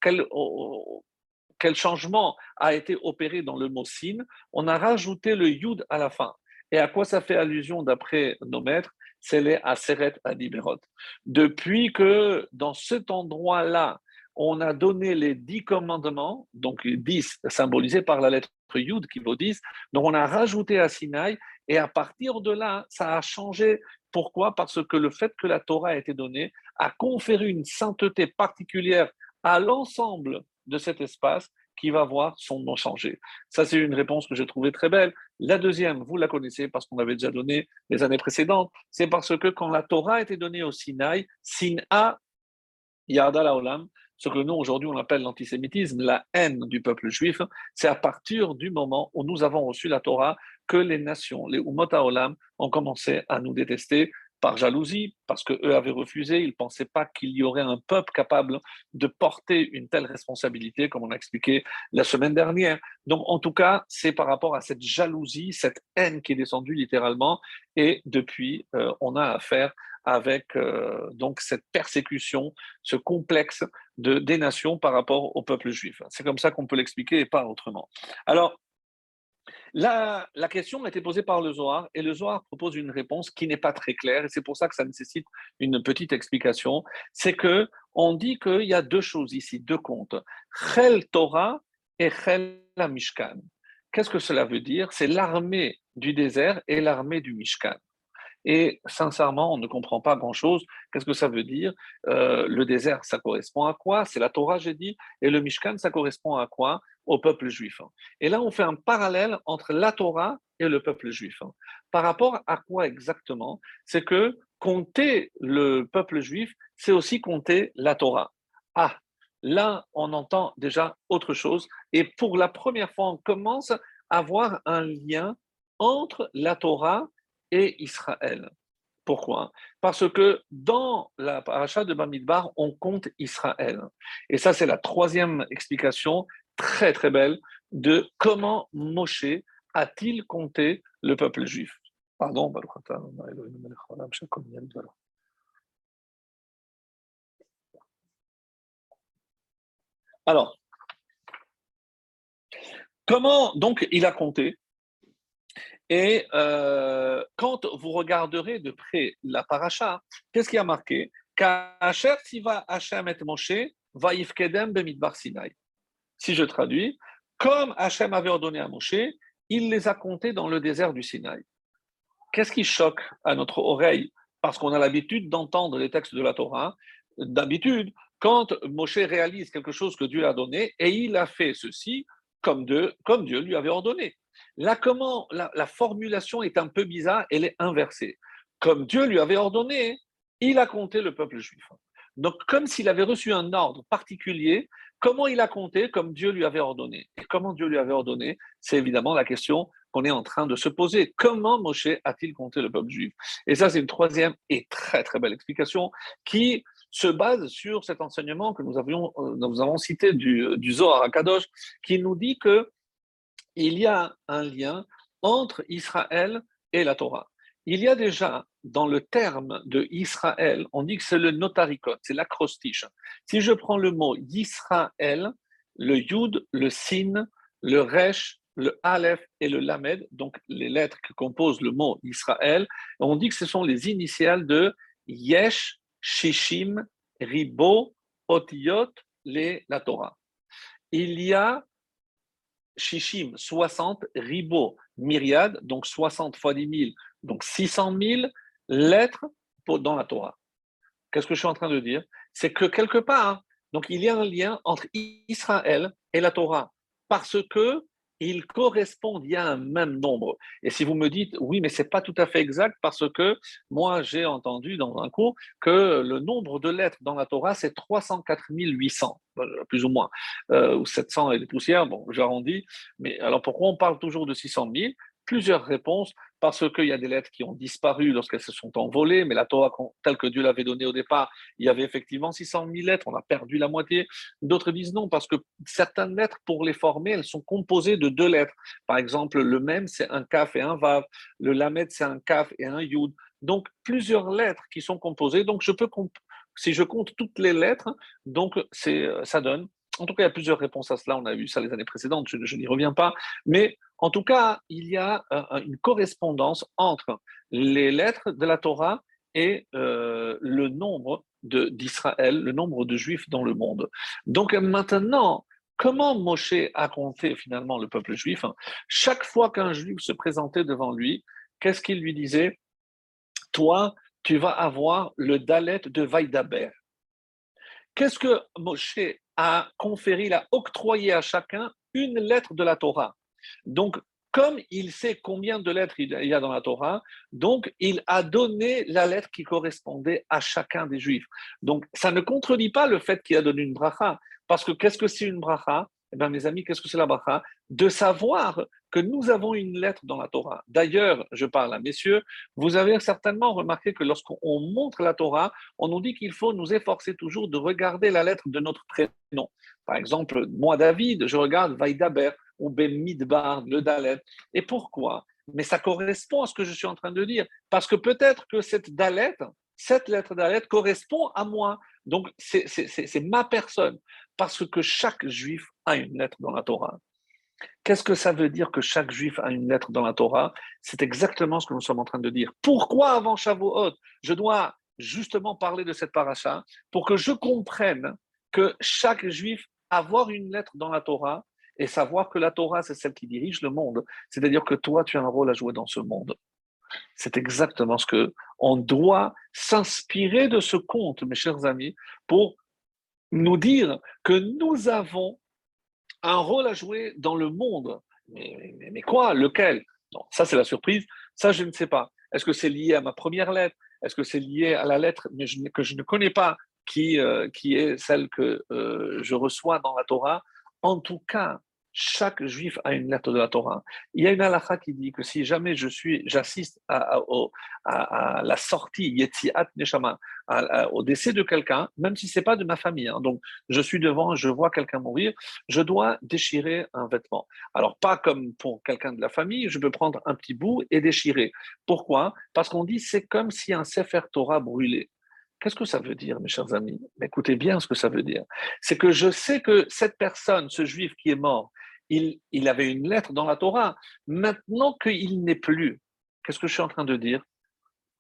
Quel, changement a été opéré dans le mot sin? On a rajouté le yud à la fin. Et à quoi ça fait allusion d'après nos maîtres? C'est les Aseret Adiberot. Depuis que dans cet endroit-là, on a donné les dix commandements, donc dix symbolisés par la lettre Yud qui vaut dix, donc on a rajouté à Sinaï, et à partir de là, ça a changé. Pourquoi? Parce que le fait que la Torah a été donnée a conféré une sainteté particulière à l'ensemble de cet espace qui va voir son nom changer. Ça, c'est une réponse que j'ai trouvée très belle. La deuxième, vous la connaissez parce qu'on l'avait déjà donnée les années précédentes, c'est parce que quand la Torah a été donnée au Sinaï, Sin'a Yada Laolam, ce que nous aujourd'hui on appelle l'antisémitisme, la haine du peuple juif, c'est à partir du moment où nous avons reçu la Torah que les nations, les Umot Olam, ont commencé à nous détester par jalousie, parce qu'eux avaient refusé, ils ne pensaient pas qu'il y aurait un peuple capable de porter une telle responsabilité, comme on a expliqué la semaine dernière. Donc, en tout cas, c'est par rapport à cette jalousie, cette haine qui est descendue littéralement, et depuis, euh, on a affaire avec euh, donc cette persécution, ce complexe de, des nations par rapport au peuple juif. C'est comme ça qu'on peut l'expliquer et pas autrement. Alors, la, question a été posée par le Zohar et le Zohar propose une réponse qui n'est pas très claire et c'est pour ça que ça nécessite une petite explication. C'est que on dit qu'il y a deux choses ici, deux comptes, Chel Torah et Chel Mishkan. Qu'est-ce que cela veut dire? C'est l'armée du désert et l'armée du Mishkan. Et sincèrement, on ne comprend pas grand-chose. Qu'est-ce que ça veut dire? Euh, Le désert, ça correspond à quoi? C'est la Torah, j'ai dit. Et le Mishkan, ça correspond à quoi? Au peuple juif. Et là, on fait un parallèle entre la Torah et le peuple juif. Par rapport à quoi exactement? C'est que compter le peuple juif, c'est aussi compter la Torah. Ah, là, on entend déjà autre chose. Et pour la première fois, on commence à voir un lien entre la Torah et Israël. Pourquoi? Parce que dans la paracha de Bamidbar, on compte Israël. Et ça, c'est la troisième explication très très belle de comment Moshe a-t-il compté le peuple juif. Pardon, alors, comment donc il a compté? Et euh, quand vous regarderez de près la paracha, qu'est-ce qui a marqué? Si je traduis, comme Hachem avait ordonné à Moshe, il les a comptés dans le désert du Sinaï. Qu'est-ce qui choque à notre oreille? Parce qu'on a l'habitude d'entendre les textes de la Torah. D'habitude, quand Moshe réalise quelque chose que Dieu a donné, et il a fait ceci comme comme Dieu lui avait ordonné. Là, comment la, formulation est un peu bizarre, elle est inversée. Comme Dieu lui avait ordonné, il a compté le peuple juif. Donc, comme s'il avait reçu un ordre particulier, comment il a compté comme Dieu lui avait ordonné? Et comment Dieu lui avait ordonné? C'est évidemment la question qu'on est en train de se poser. Comment Moshe a-t-il compté le peuple juif? Et ça, c'est une troisième et très très belle explication qui se base sur cet enseignement que nous, euh, avons cité du, du Zohar à Kadosh, qui nous dit que il y a un lien entre Israël et la Torah. Il y a déjà dans le terme de Israël, on dit que c'est le notaricot, c'est l'acrostiche. Si je prends le mot Israël, le Yud, le Sin, le Resh, le Aleph et le Lamed, donc les lettres qui composent le mot Israël, on dit que ce sont les initiales de Yesh, Shishim, Ribo, Otiyot, les, la Torah. Il y a Shishim, 60, Ribo, myriade, donc 60 fois 10 000, donc 600 000 lettres dans la Torah. Qu'est-ce que je suis en train de dire? C'est que quelque part, donc il y a un lien entre Israël et la Torah, parce que ils correspondent, il y a un même nombre. Et si vous me dites, oui, mais ce n'est pas tout à fait exact parce que moi, j'ai entendu dans un cours que le nombre de lettres dans la Torah, c'est 304 800, plus ou moins, euh, ou 700 et des poussières, bon, j'arrondis. Mais alors pourquoi on parle toujours de 600 000 Plusieurs réponses parce qu'il y a des lettres qui ont disparu lorsqu'elles se sont envolées, mais la Torah, telle que Dieu l'avait donnée au départ, il y avait effectivement 600 000 lettres, on a perdu la moitié. D'autres disent non, parce que certaines lettres, pour les former, elles sont composées de deux lettres. Par exemple, le même, c'est un kaf et un vav. Le lamed, c'est un kaf et un yud. Donc, plusieurs lettres qui sont composées. Donc, je peux, si je compte toutes les lettres, donc ça donne en tout cas, il y a plusieurs réponses à cela. On a vu ça les années précédentes, je, n'y reviens pas. Mais en tout cas, il y a euh, une correspondance entre les lettres de la Torah et euh, le nombre d'Israël, le nombre de juifs dans le monde. Donc maintenant, comment Moshe a compté finalement le peuple juif Chaque fois qu'un juif se présentait devant lui, qu'est-ce qu'il lui disait? Toi, tu vas avoir le Dalet de Vaïdaber. Qu'est-ce que Moshe a conféré Il a octroyé à chacun une lettre de la Torah? Donc, comme il sait combien de lettres il y a dans la Torah, donc il a donné la lettre qui correspondait à chacun des Juifs. Donc, ça ne contredit pas le fait qu'il a donné une bracha, parce que qu'est-ce que c'est une bracha? Eh bien, mes amis, qu'est-ce que c'est la bracha? De savoir que nous avons une lettre dans la Torah. D'ailleurs, je parle à messieurs, vous avez certainement remarqué que lorsqu'on montre la Torah, on nous dit qu'il faut nous efforcer toujours de regarder la lettre de notre prénom. Par exemple, moi, David, je regarde Vaïdaber ou Ben Midbar, le Dalet. Et pourquoi? Mais ça correspond à ce que je suis en train de dire. Parce que peut-être que cette Dalet, cette lettre Dalet correspond à moi. Donc, c'est ma personne. Parce que chaque juif a une lettre dans la Torah. Qu'est-ce que ça veut dire que chaque juif a une lettre dans la Torah? C'est exactement ce que nous sommes en train de dire. Pourquoi avant Shavuot, je dois justement parler de cette paracha? Pour que je comprenne que chaque juif avoir une lettre dans la Torah et savoir que la Torah, c'est celle qui dirige le monde. C'est-à-dire que toi, tu as un rôle à jouer dans ce monde. C'est exactement ce que on doit s'inspirer de ce conte, mes chers amis, pour nous dire que nous avons un rôle à jouer dans le monde. Mais, quoi? Lequel? Ça, c'est la surprise. Ça, je ne sais pas. Est-ce que c'est lié à ma première lettre? Est-ce que c'est lié à la lettre que je ne connais pas, qui, euh, qui est celle que euh, je reçois dans la Torah? En tout cas, chaque juif a une lettre de la Torah. Il y a une halakha qui dit que si jamais je suis, j'assiste à, la sortie, Yetziat Neshama, au décès de quelqu'un, même si c'est pas de ma famille, hein. donc je suis devant, je vois quelqu'un mourir, je dois déchirer un vêtement. Alors pas comme pour quelqu'un de la famille, je peux prendre un petit bout et déchirer. Pourquoi? Parce qu'on dit c'est comme si un Sefer Torah brûlait. Qu'est-ce que ça veut dire, mes chers amis? Écoutez bien ce que ça veut dire. C'est que je sais que cette personne, ce juif qui est mort, il, avait une lettre dans la Torah. Maintenant qu'il n'est plus, qu'est-ce que je suis en train de dire?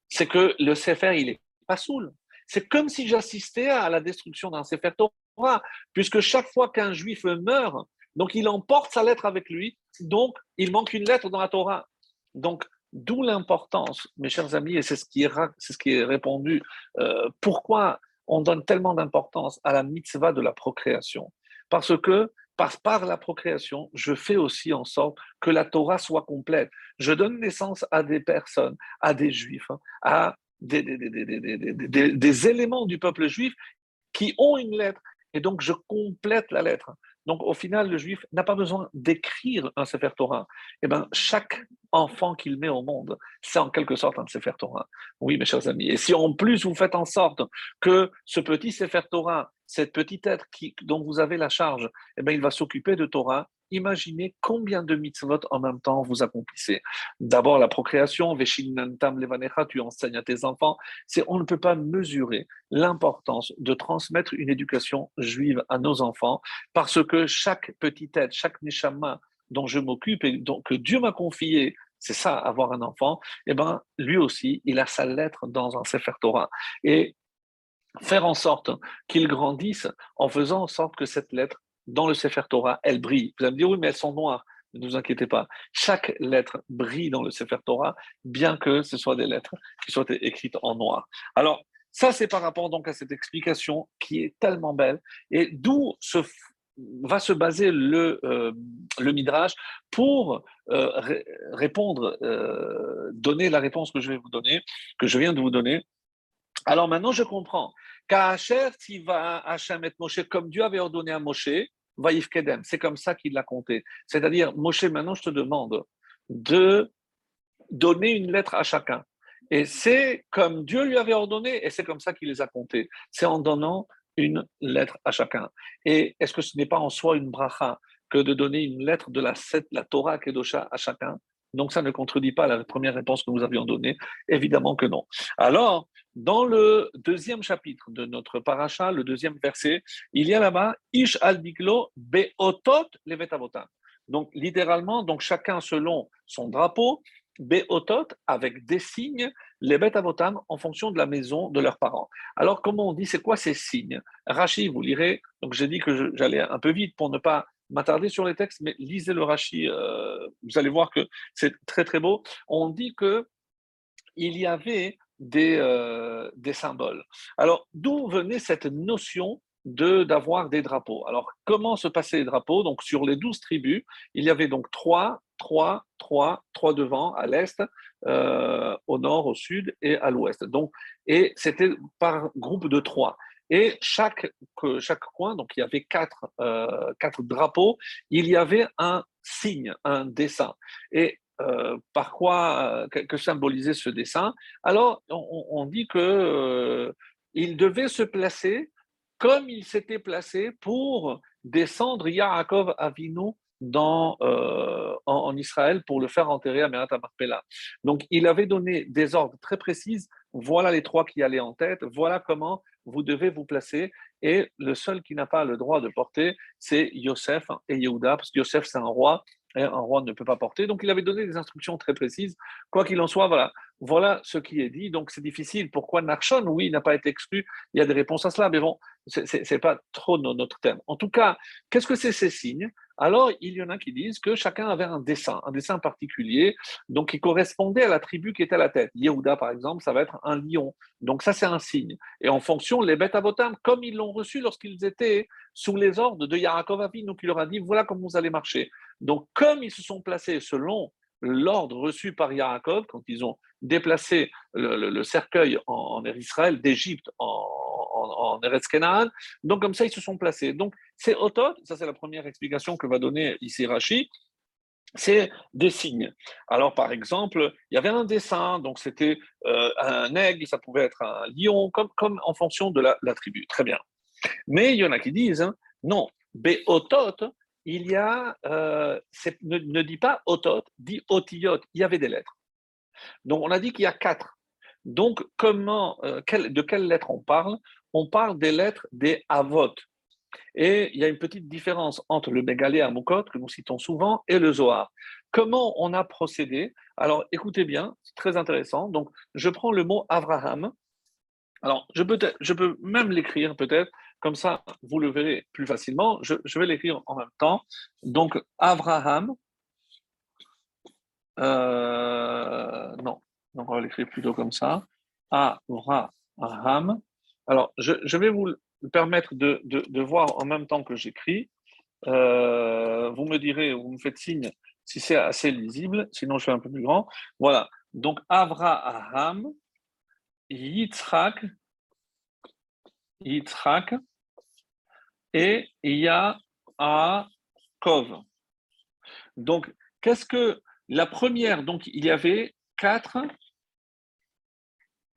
C'est que le Sefer, il est pas saoul. C'est comme si j'assistais à la destruction d'un Sefer Torah, puisque chaque fois qu'un juif meurt, donc il emporte sa lettre avec lui, donc il manque une lettre dans la Torah. Donc, d'où l'importance, mes chers amis, et c'est ce qui est, c'est ce qui est répondu, euh, pourquoi on donne tellement d'importance à la mitzvah de la procréation? Parce que par, la procréation, je fais aussi en sorte que la Torah soit complète. Je donne naissance à des personnes, à des juifs, hein, à des, des, éléments du peuple juif qui ont une lettre. Et donc, je complète la lettre. Donc, au final, le juif n'a pas besoin d'écrire un Sefer Torah. Eh bien, chaque enfant qu'il met au monde, c'est en quelque sorte un Sefer Torah. Oui, mes chers amis. Et si en plus vous faites en sorte que ce petit Sefer Torah, cette petite être dont vous avez la charge, eh bien, il va s'occuper de Torah. Imaginez combien de mitzvot en même temps vous accomplissez. D'abord la procréation, Veshinantam Levanecha, tu enseignes à tes enfants. C'est, on ne peut pas mesurer l'importance de transmettre une éducation juive à nos enfants parce que chaque petite être, chaque neshama dont je m'occupe et dont, que Dieu m'a confié, c'est ça, avoir un enfant, eh ben, lui aussi, il a sa lettre dans un Sefer Torah. Et faire en sorte qu'il grandisse en faisant en sorte que cette lettre, dans le Sefer Torah, elle brille. Vous allez me dire, oui, mais elles sont noires. Ne vous inquiétez pas. Chaque lettre brille dans le Sefer Torah, bien que ce soit des lettres qui soient écrites en noir. Alors, ça, c'est par rapport donc à cette explication qui est tellement belle et d'où va se baser le, euh, Midrash pour euh, répondre, euh, donner la réponse que je vais vous donner, que je viens de vous donner. Alors maintenant, je comprends. Kacher va Hachem et Moshe, comme Dieu avait ordonné à Moshe, Vaïf Kedem. C'est comme ça qu'il l'a compté. C'est-à-dire, Moshe, maintenant, je te demande de donner une lettre à chacun. Et c'est comme Dieu lui avait ordonné, et c'est comme ça qu'il les a comptés. C'est en donnant une lettre à chacun. Et est-ce que ce n'est pas en soi une bracha que de donner une lettre de la, la Torah Kedosha à chacun? Donc ça ne contredit pas la première réponse que nous avions donnée Évidemment que non. Alors, dans le deuxième chapitre de notre paracha, le deuxième verset, il y a là-bas Ish al diglo beotot levetavotam. Donc littéralement, donc chacun selon son drapeau, beotot avec des signes les bêtes avotam en fonction de la maison de leurs parents. Alors, comment on dit, c'est quoi ces signes? Rachi, vous lirez, donc j'ai dit que j'allais un peu vite pour ne pas m'attarder sur les textes, mais lisez le Rachi, euh, vous allez voir que c'est très très beau. On dit que il y avait des, euh, des symboles. Alors, d'où venait cette notion de d'avoir des drapeaux? Alors, comment se passaient les drapeaux? Donc, sur les douze tribus, il y avait donc trois, trois, trois, trois devant à l'est, euh, au nord, au sud et à l'ouest. Donc, et c'était par groupe de trois. Et chaque, coin, donc il y avait quatre, euh, quatre drapeaux, il y avait un signe, un dessin. Et euh, par quoi, que, symbolisait ce dessin? Alors, on, dit que devait se placer comme il s'était placé pour descendre Yaakov Avinu dans, euh, en, Israël pour le faire enterrer à Merat Marpella. Donc, il avait donné des ordres très précises. Voilà les trois qui allaient en tête. Voilà comment vous devez vous placer. Et le seul qui n'a pas le droit de porter, c'est Yosef et Yehuda, parce que Yosef, c'est un roi un roi ne peut pas porter. Donc il avait donné des instructions très précises. Quoi qu'il en soit, voilà, voilà ce qui est dit. Donc c'est difficile. Pourquoi Narshon, oui, n'a pas été exclu Il y a des réponses à cela, mais bon, ce n'est pas trop notre thème. En tout cas, qu'est-ce que c'est ces signes? Alors, il y en a qui disent que chacun avait un dessin, un dessin particulier, donc qui correspondait à la tribu qui était à la tête. Yehuda, par exemple, ça va être un lion. Donc ça, c'est un signe. Et en fonction, les bêtes à Botam, comme ils l'ont reçu lorsqu'ils étaient sous les ordres de Yaakov Avinu, qui leur a dit, voilà comment vous allez marcher. Donc, comme ils se sont placés selon l'ordre reçu par Yaakov, quand ils ont déplacé le, cercueil en, en Israël, d'Égypte en, en, Kenaan. Donc, comme ça, ils se sont placés. Donc, c'est Otot, ça c'est la première explication que va donner ici Rashi, c'est des signes. Alors, par exemple, il y avait un dessin, donc c'était euh, un aigle, ça pouvait être un lion, comme, comme en fonction de la, tribu. Très bien. Mais il y en a qui disent, hein, non, Beotot, il y a, euh, ne, ne, dit pas otot, dit otiyot, il y avait des lettres. Donc, on a dit qu'il y a quatre. Donc, comment, euh, de quelles lettres on parle? On parle des lettres des avot. Et il y a une petite différence entre le Mégalé Amukot, que nous citons souvent, et le Zohar. Comment on a procédé? Alors, écoutez bien, c'est très intéressant. Donc, je prends le mot Abraham. Alors, je peux, je peux même l'écrire peut-être, comme ça, vous le verrez plus facilement. Je, vais l'écrire en même temps. Donc, Abraham. Euh, non, donc, on va l'écrire plutôt comme ça. Avraham. Alors, je, vais vous permettre de, voir en même temps que j'écris. Euh, vous me direz, vous me faites signe si c'est assez lisible, sinon je fais un peu plus grand. Voilà. Donc, Avraham, Yitzhak, Yitzhak et Yaakov. Donc, qu'est-ce que la première Donc, il y avait quatre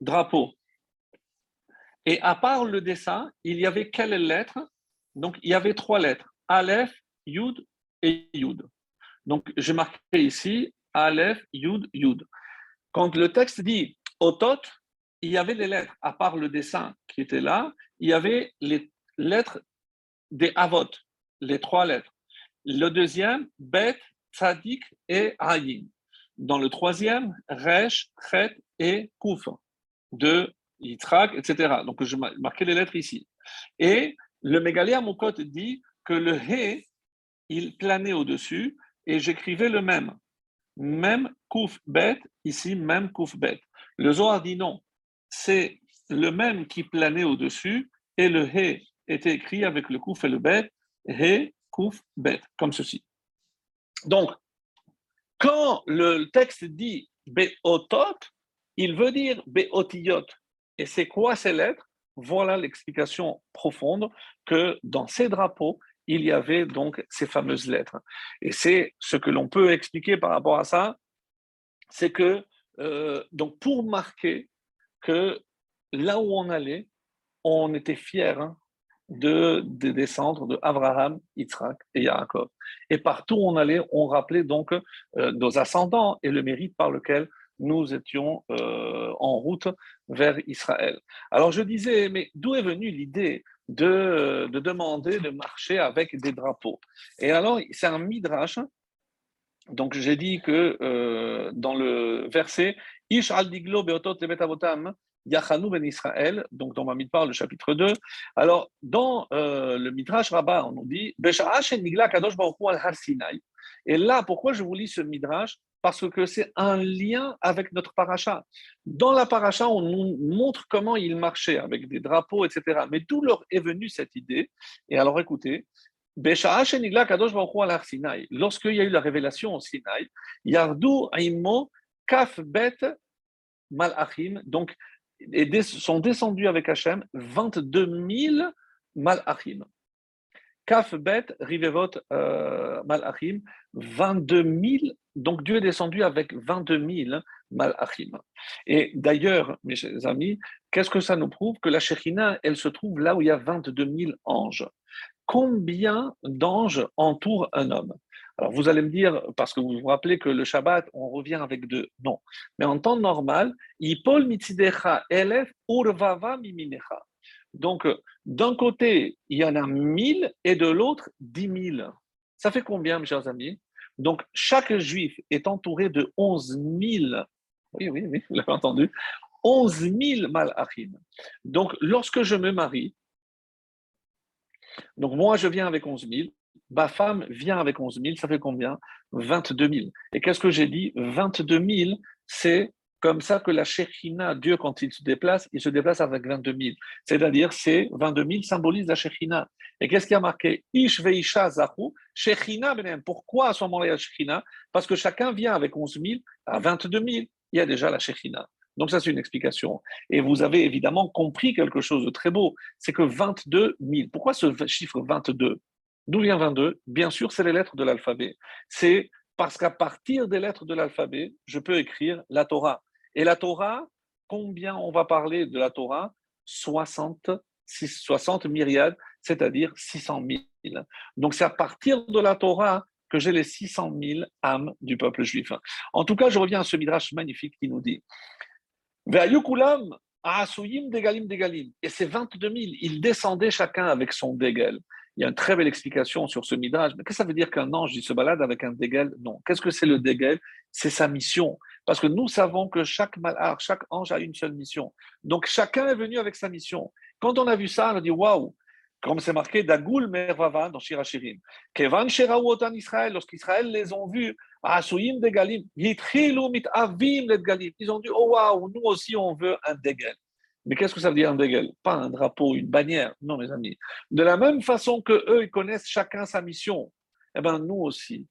drapeau. Et à part le dessin, il y avait quelles lettres? Donc, il y avait trois lettres Aleph, Yud et Yud. Donc, j'ai marqué ici Aleph, Yud, Yud. Quand le texte dit Otot, il y avait les lettres, à part le dessin qui était là, il y avait les lettres des Avot, les trois lettres. Le deuxième, Bet, Tzadik et Ayin. Dans le troisième, Resh, Chet et Kouf de Yitzhak, etc. Donc, je marquais les lettres ici. Et le Mégalia Mokot dit que le He, il planait au-dessus et j'écrivais le même. Même Kouf Bet, ici, même Kouf Bet. Le Zohar dit non. C'est le même qui planait au-dessus et le He était écrit avec le Kouf et le Bet. He, Kouf, Bet, comme ceci. Donc, quand le texte dit Beotot, il veut dire Beotiyot. Et c'est quoi ces lettres? Voilà l'explication profonde que dans ces drapeaux, il y avait donc ces fameuses lettres. Et c'est ce que l'on peut expliquer par rapport à ça, c'est que euh, donc pour marquer que là où on allait, on était fiers hein, de, descendre de Abraham, Yitzhak et Yaakov. Et partout où on allait, on rappelait donc euh, nos ascendants et le mérite par lequel nous étions euh, en route vers Israël. Alors je disais, mais d'où est venue l'idée de, demander de marcher avec des drapeaux? Et alors, c'est un midrash. Donc j'ai dit que euh, dans le verset, Ish al diglo beotot avotam. Yachanou ben Israël, donc dans Mamidbar, le chapitre 2. Alors, dans euh, le Midrash Rabbah, on nous dit Kadosh. Et là, pourquoi je vous lis ce Midrash? Parce que c'est un lien avec notre paracha. Dans la paracha, on nous montre comment il marchait avec des drapeaux, etc. Mais d'où leur est venue cette idée? Et alors, écoutez. Lorsqu'il y a eu la révélation au Sinaï, Yardou Kaf Bet Malachim, donc et sont descendus avec Hachem 22 000 malachim. Kaf bet rivevot euh, malachim, 22 000. Donc Dieu est descendu avec 22 000 malachim. Et d'ailleurs, mes amis, qu'est-ce que ça nous prouve? Que la Shekhina, elle se trouve là où il y a 22 000 anges. Combien d'anges entourent un homme? Alors vous allez me dire, parce que vous vous rappelez que le Shabbat, on revient avec deux. Non. Mais en temps normal, Ipol mitzidecha elef urvava miminecha. Donc, d'un côté, il y en a mille et de l'autre, dix mille. Ça fait combien, mes chers amis? Donc, chaque juif est entouré de onze mille. Oui, oui, oui, vous l'avez entendu. Onze mille malachim. Donc, lorsque je me marie, donc moi, je viens avec onze mille, femme vient avec 11 000, ça fait combien? 22 000. Et qu'est-ce que j'ai dit? 22 000, c'est comme ça que la Shekhina, Dieu, quand il se déplace, il se déplace avec 22 000. C'est-à-dire, c'est 22 000 symbolise la Shekhina. Et qu'est-ce qui a marqué? Ish veisha zahu, Shekhina benem. Pourquoi à ce moment-là il y a Shekhina? Parce que chacun vient avec 11 000 à 22 000. Il y a déjà la Shekhina. Donc ça, c'est une explication. Et vous avez évidemment compris quelque chose de très beau, c'est que 22 000. Pourquoi ce chiffre 22 D'où vient 22 Bien sûr, c'est les lettres de l'alphabet. C'est parce qu'à partir des lettres de l'alphabet, je peux écrire la Torah. Et la Torah, combien on va parler de la Torah? 60, 60 myriades, c'est-à-dire 600 000. Donc c'est à partir de la Torah que j'ai les 600 000 âmes du peuple juif. En tout cas, je reviens à ce midrash magnifique qui nous dit et ces 22 000, ils descendaient chacun avec son dégel. Il y a une très belle explication sur ce midrash. Mais qu'est-ce que ça veut dire qu'un ange se balade avec un dégel? Non. Qu'est-ce que c'est le dégel? C'est sa mission. Parce que nous savons que chaque malheur, chaque ange a une seule mission. Donc chacun est venu avec sa mission. Quand on a vu ça, on a dit waouh comme c'est marqué Dagoul Mervava dans Shirachirim. Kevan Sheraouotan Israël, lorsqu'Israël les ont vus, Asuyim de Galim, Yitchilu mit Avim Galim. Ils ont dit Oh waouh, nous aussi on veut un dégel. Mais qu'est-ce que ça veut dire un dégel Pas un drapeau, une bannière. Non, mes amis. De la même façon que eux, ils connaissent chacun sa mission, eh ben, nous aussi.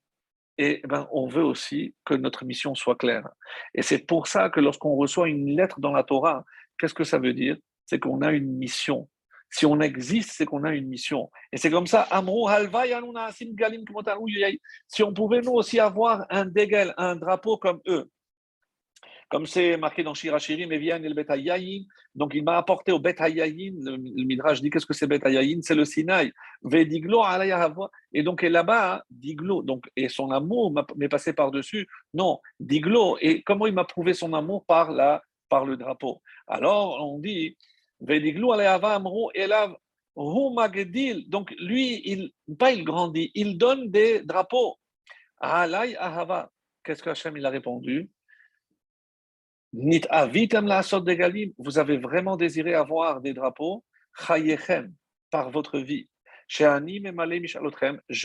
Et eh ben, on veut aussi que notre mission soit claire. Et c'est pour ça que lorsqu'on reçoit une lettre dans la Torah, qu'est-ce que ça veut dire? C'est qu'on a une mission. Si on existe, c'est qu'on a une mission. Et c'est comme ça, si on pouvait nous aussi avoir un dégel, un drapeau comme eux, comme c'est marqué dans Shirachirim, Evian el Betayayin, donc il m'a apporté au Betayayin, le, Midrash dit qu'est-ce que c'est Betayayin C'est le Sinaï. Vediglo Et donc là-bas, Diglo, donc, et son amour m'est passé par-dessus. Non, Diglo. Et comment il m'a prouvé son amour? Par, la, par le drapeau Alors on dit, Vediglo elav. Donc lui, il, pas il grandit, il donne des drapeaux. Alay ahava. Qu'est-ce que Hachem il a répondu Nit avitem la de galim, vous avez vraiment désiré avoir des drapeaux, par votre vie. Je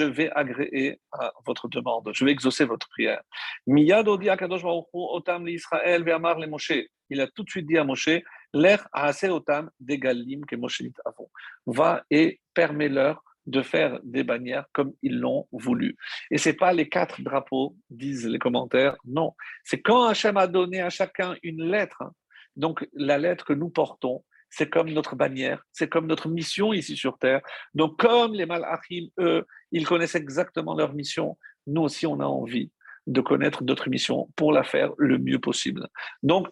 vais agréer à votre demande, je vais exaucer votre prière. Il a tout de suite dit à Moshe, l'air assez otam des galim que Moshe dit avant. Va et permets-leur de faire des bannières comme ils l'ont voulu. Et c'est pas les quatre drapeaux, disent les commentaires, non. C'est quand Hachem a donné à chacun une lettre, donc la lettre que nous portons, c'est comme notre bannière, c'est comme notre mission ici sur Terre. Donc comme les Malachim, eux, ils connaissent exactement leur mission, nous aussi on a envie de connaître notre mission pour la faire le mieux possible. Donc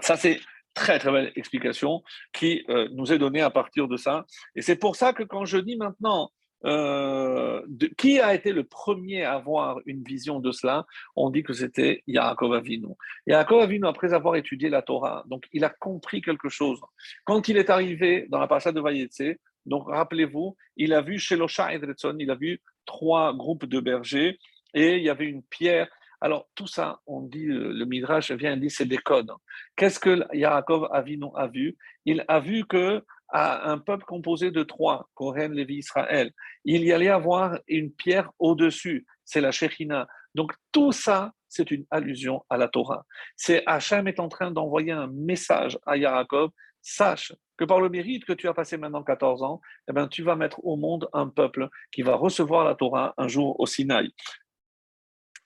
ça c'est très très belle explication qui euh, nous est donnée à partir de ça. Et c'est pour ça que quand je dis maintenant euh, qui a été le premier à avoir une vision de cela On dit que c'était Yaakov Avinu. Yaakov Avinu, après avoir étudié la Torah, donc il a compris quelque chose. Quand il est arrivé dans la passade de Vayetse, donc rappelez-vous, il a vu chez Losha et il a vu trois groupes de bergers et il y avait une pierre Alors, tout ça, on dit, euh, le Midrash vient dit, c'est des codes. Qu'est-ce que Yaakov a vu? Il a vu que un peuple composé de trois, Kohen, Lévi, Israël, il y allait avoir une pierre au-dessus, c'est la Shekhinah. Donc, tout ça, c'est une allusion à la Torah. C'est Hachem est en train d'envoyer un message à Yaakov sache que par le mérite que tu as passé maintenant 14 ans, eh ben, tu vas mettre au monde un peuple qui va recevoir la Torah un jour au Sinaï.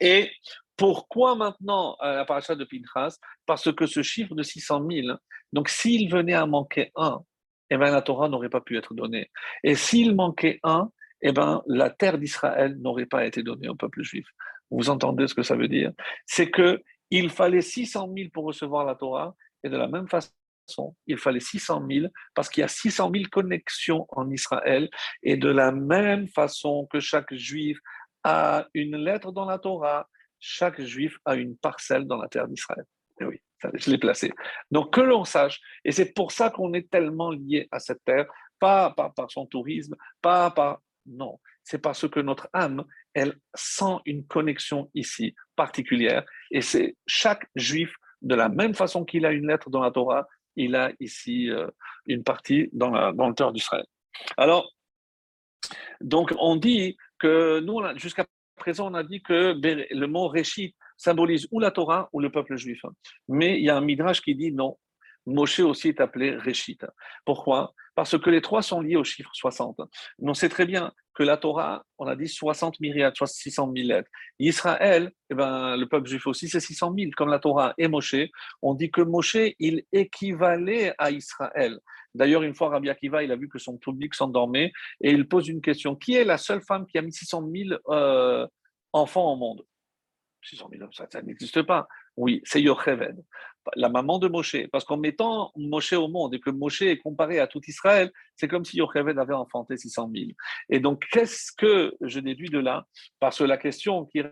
Et pourquoi maintenant la paracha de Pinchas? Parce que ce chiffre de 600 000, donc s'il venait à manquer un, eh ben, la Torah n'aurait pas pu être donnée. Et s'il manquait un, eh ben, la terre d'Israël n'aurait pas été donnée au peuple juif. Vous entendez ce que ça veut dire? C'est que il fallait 600 000 pour recevoir la Torah, et de la même façon, il fallait 600 000 parce qu'il y a 600 000 connexions en Israël. Et de la même façon que chaque juif a une lettre dans la Torah, chaque juif a une parcelle dans la terre d'Israël. oui, je l'ai placé. Donc que l'on sache, et c'est pour ça qu'on est tellement lié à cette terre, pas par son tourisme, pas par... Non, c'est parce que notre âme, elle sent une connexion ici particulière. Et c'est chaque juif, de la même façon qu'il a une lettre dans la Torah, il a ici euh, une partie dans, la, dans le terre d'Israël. Alors, donc on dit que nous, jusqu'à présent, on a dit que le mot Réchit symbolise ou la Torah ou le peuple juif. Mais il y a un midrash qui dit non, Moshe aussi est appelé Réchit. Pourquoi? Parce que les trois sont liés au chiffre 60. On sait très bien que la Torah, on a dit 60 myriades, soit 600 000 lettres. Israël, eh ben, le peuple juif aussi, c'est 600 000, comme la Torah et Moshe. On dit que Moshe, il équivalait à Israël. D'ailleurs, une fois, Rabbi Akiva, il a vu que son public s'endormait et il pose une question. Qui est la seule femme qui a mis 600 000 euh, enfants au monde? 600 000 ça, ça n'existe pas. Oui, c'est Yocheved, la maman de Moshe. Parce qu'en mettant Moshe au monde et que Moshe est comparé à tout Israël, c'est comme si Yocheved avait enfanté 600 000. Et donc, qu'est-ce que je déduis de là? Parce que la question qui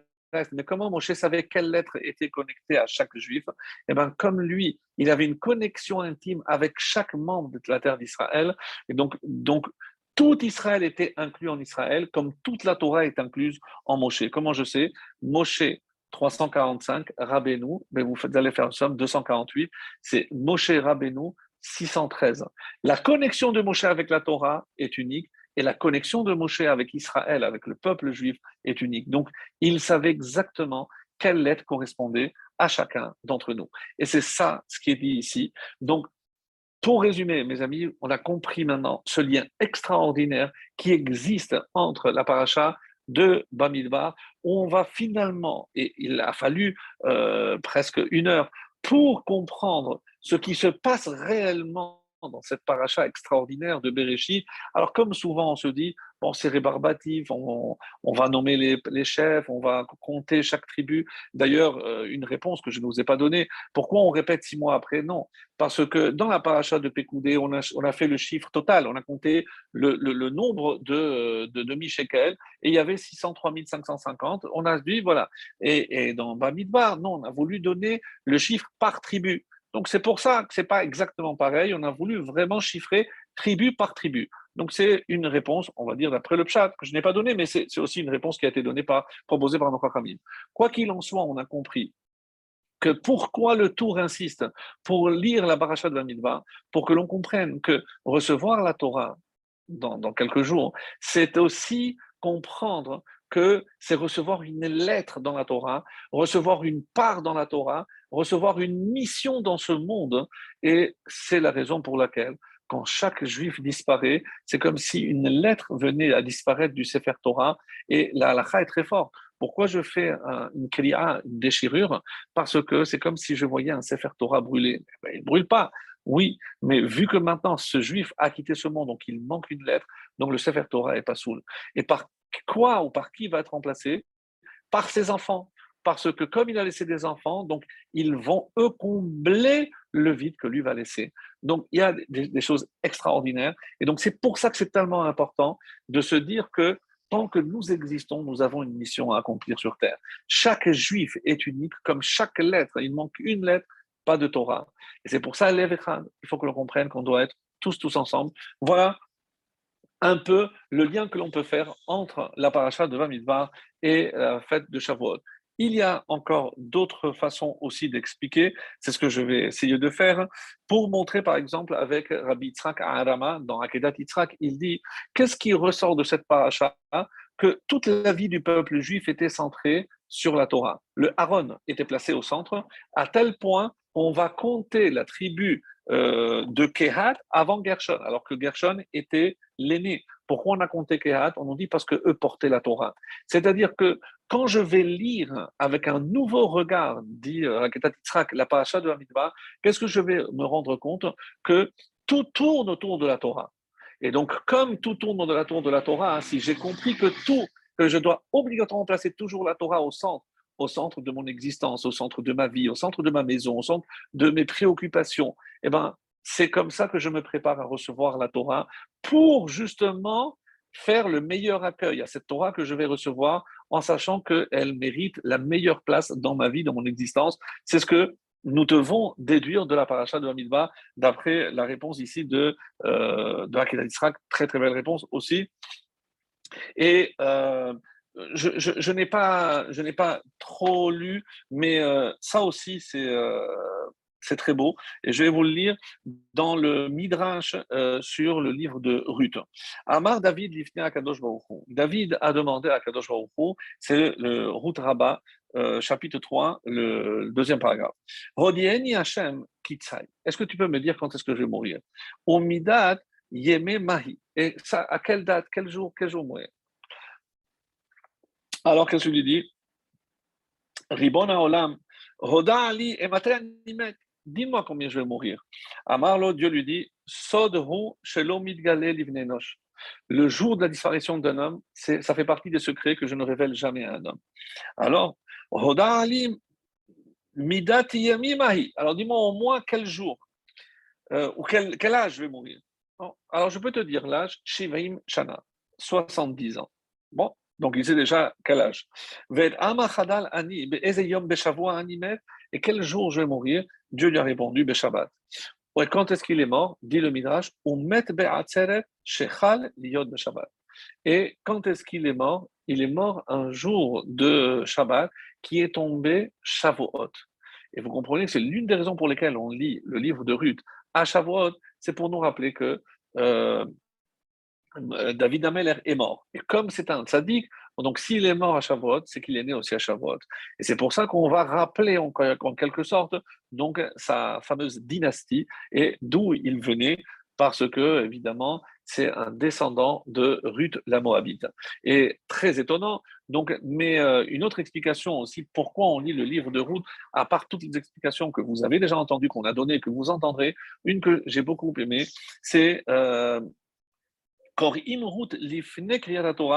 mais comment Moshe savait quelle lettre était connectée à chaque juif? Eh bien, comme lui, il avait une connexion intime avec chaque membre de la terre d'Israël. Et donc, donc tout Israël était inclus en Israël, comme toute la Torah est incluse en Moshe. Comment je sais? Moshe 345, Rabbeinu, mais vous allez faire une somme, 248, c'est Moshe Rabbeinu 613. La connexion de Moshe avec la Torah est unique et la connexion de Moshe avec Israël, avec le peuple juif, est unique. Donc, il savait exactement quelle lettre correspondait à chacun d'entre nous. Et c'est ça ce qui est dit ici. Donc, pour résumer, mes amis, on a compris maintenant ce lien extraordinaire qui existe entre la paracha de Bamidbar, où on va finalement, et il a fallu euh, presque une heure pour comprendre ce qui se passe réellement dans cette paracha extraordinaire de Bereshit. Alors, comme souvent on se dit, bon, c'est rébarbatif, on, va nommer les, chefs, on va compter chaque tribu. D'ailleurs, euh, une réponse que je ne vous ai pas donnée, pourquoi on répète six mois après? Non, parce que dans la paracha de a, on a fait le chiffre total, on a compté le, nombre de, de demi-shekels, et il y avait 603 550. On a dit, voilà. Et, et dans Bamidbar, non, on a voulu donner le chiffre par tribu. Donc c'est pour ça que ce n'est pas exactement pareil. On a voulu vraiment chiffrer tribu par tribu. Donc c'est une réponse, on va dire, d'après le chat, que je n'ai pas donnée, mais c'est aussi une réponse qui a été donnée par, proposée par nos. Quoi qu'il en soit, on a compris que pourquoi le tour insiste pour lire la Baracha de la pour que l'on comprenne que recevoir la Torah dans quelques jours, c'est aussi comprendre que c'est recevoir une lettre dans la Torah, recevoir une part dans la Torah, recevoir une mission dans ce monde. Et c'est la raison pour laquelle, quand chaque juif disparaît, c'est comme si une lettre venait à disparaître du Sefer Torah. Et la halakha est très forte. Pourquoi je fais une kriya, une déchirure? Parce que c'est comme si je voyais un Sefer Torah brûler. Eh ben, il ne brûle pas. Oui, mais vu que maintenant ce juif a quitté ce monde, donc il manque une lettre, donc le Sefer Torah est pas soul. Et par quoi ou par qui va être remplacé? Par ses enfants. Parce que comme il a laissé des enfants, donc ils vont eux combler le vide que lui va laisser. Donc il y a des, choses extraordinaires. Et donc c'est pour ça que c'est tellement important de se dire que tant que nous existons, nous avons une mission à accomplir sur Terre. Chaque juif est unique, comme chaque lettre. Il manque une lettre, pas de Torah. Et c'est pour ça, il faut que l'on comprenne qu'on doit être tous, tous ensemble. Voilà un peu le lien que l'on peut faire entre la paracha de Bamidbar et la fête de Shavuot. Il y a encore d'autres façons aussi d'expliquer, c'est ce que je vais essayer de faire, pour montrer par exemple avec Rabbi Yitzhak Arama, dans Akedat Yitzhak, il dit qu'est-ce qui ressort de cette paracha que toute la vie du peuple juif était centrée sur la Torah? Le Aaron était placé au centre, à tel point on va compter la tribu euh, de Kehat avant Gershon, alors que Gershon était l'aîné. Pourquoi on a compté Kehat? On nous dit parce que eux portaient la Torah. C'est-à-dire que quand je vais lire avec un nouveau regard, dit euh, la paracha de Hamidba, qu'est-ce que je vais me rendre compte? Que tout tourne autour de la Torah. Et donc, comme tout tourne autour de la Torah, hein, si j'ai compris que tout, que je dois obligatoirement placer toujours la Torah au centre, au centre de mon existence, au centre de ma vie, au centre de ma maison, au centre de mes préoccupations, eh ben, c'est comme ça que je me prépare à recevoir la Torah pour justement faire le meilleur accueil à cette Torah que je vais recevoir en sachant qu'elle mérite la meilleure place dans ma vie, dans mon existence. C'est ce que nous devons déduire de la paracha de Hamidba, d'après la réponse ici de, euh, de Très, très belle réponse aussi. Et euh, je, n'ai pas, je n'ai pas trop lu, mais euh, ça aussi, c'est, euh, c'est très beau. Et je vais vous le lire dans le Midrash euh, sur le livre de Ruth. Amar David lifne à Kadosh David a demandé à Kadosh Baruch c'est le Ruth Rabbah, chapitre 3, le, deuxième paragraphe. Hashem. Est-ce que tu peux me dire quand est-ce que je vais mourir? Omidat Yeme Mahi. Et ça, à quelle date, quel jour, quel jour mourir? Alors qu'est-ce qu'il dit Ribona Olam, Roda Ali Dis-moi combien je vais mourir. Amarlo, Dieu lui dit Sodhu Shelomid Livnenosh. Le jour de la disparition d'un homme, ça fait partie des secrets que je ne révèle jamais à un homme. Alors, Roda Ali Midati Yamimahi. Alors dis-moi au moins quel jour euh, ou quel, quel, âge je vais mourir. Alors je peux te dire l'âge, Shivaim Shana, 70 ans. Bon, donc, il sait déjà quel âge. Et quel jour je vais mourir? Dieu lui a répondu, Beshabbat. Et quand est-ce qu'il est mort? Dit le Midrash, Et quand est-ce qu'il est mort? Il est mort un jour de Shabbat qui est tombé Shavuot. Et vous comprenez que c'est l'une des raisons pour lesquelles on lit le livre de Ruth à Shavuot, c'est pour nous rappeler que euh, David Ameller est mort. Et comme c'est un tzaddik, donc s'il est mort à Shavuot, c'est qu'il est né aussi à Shavuot. Et c'est pour ça qu'on va rappeler en, quelque sorte donc sa fameuse dynastie et d'où il venait, parce que évidemment c'est un descendant de Ruth la Moabite. Et très étonnant. Donc, mais euh, une autre explication aussi pourquoi on lit le livre de Ruth, à part toutes les explications que vous avez déjà entendues, qu'on a données, que vous entendrez, une que j'ai beaucoup aimée, c'est euh,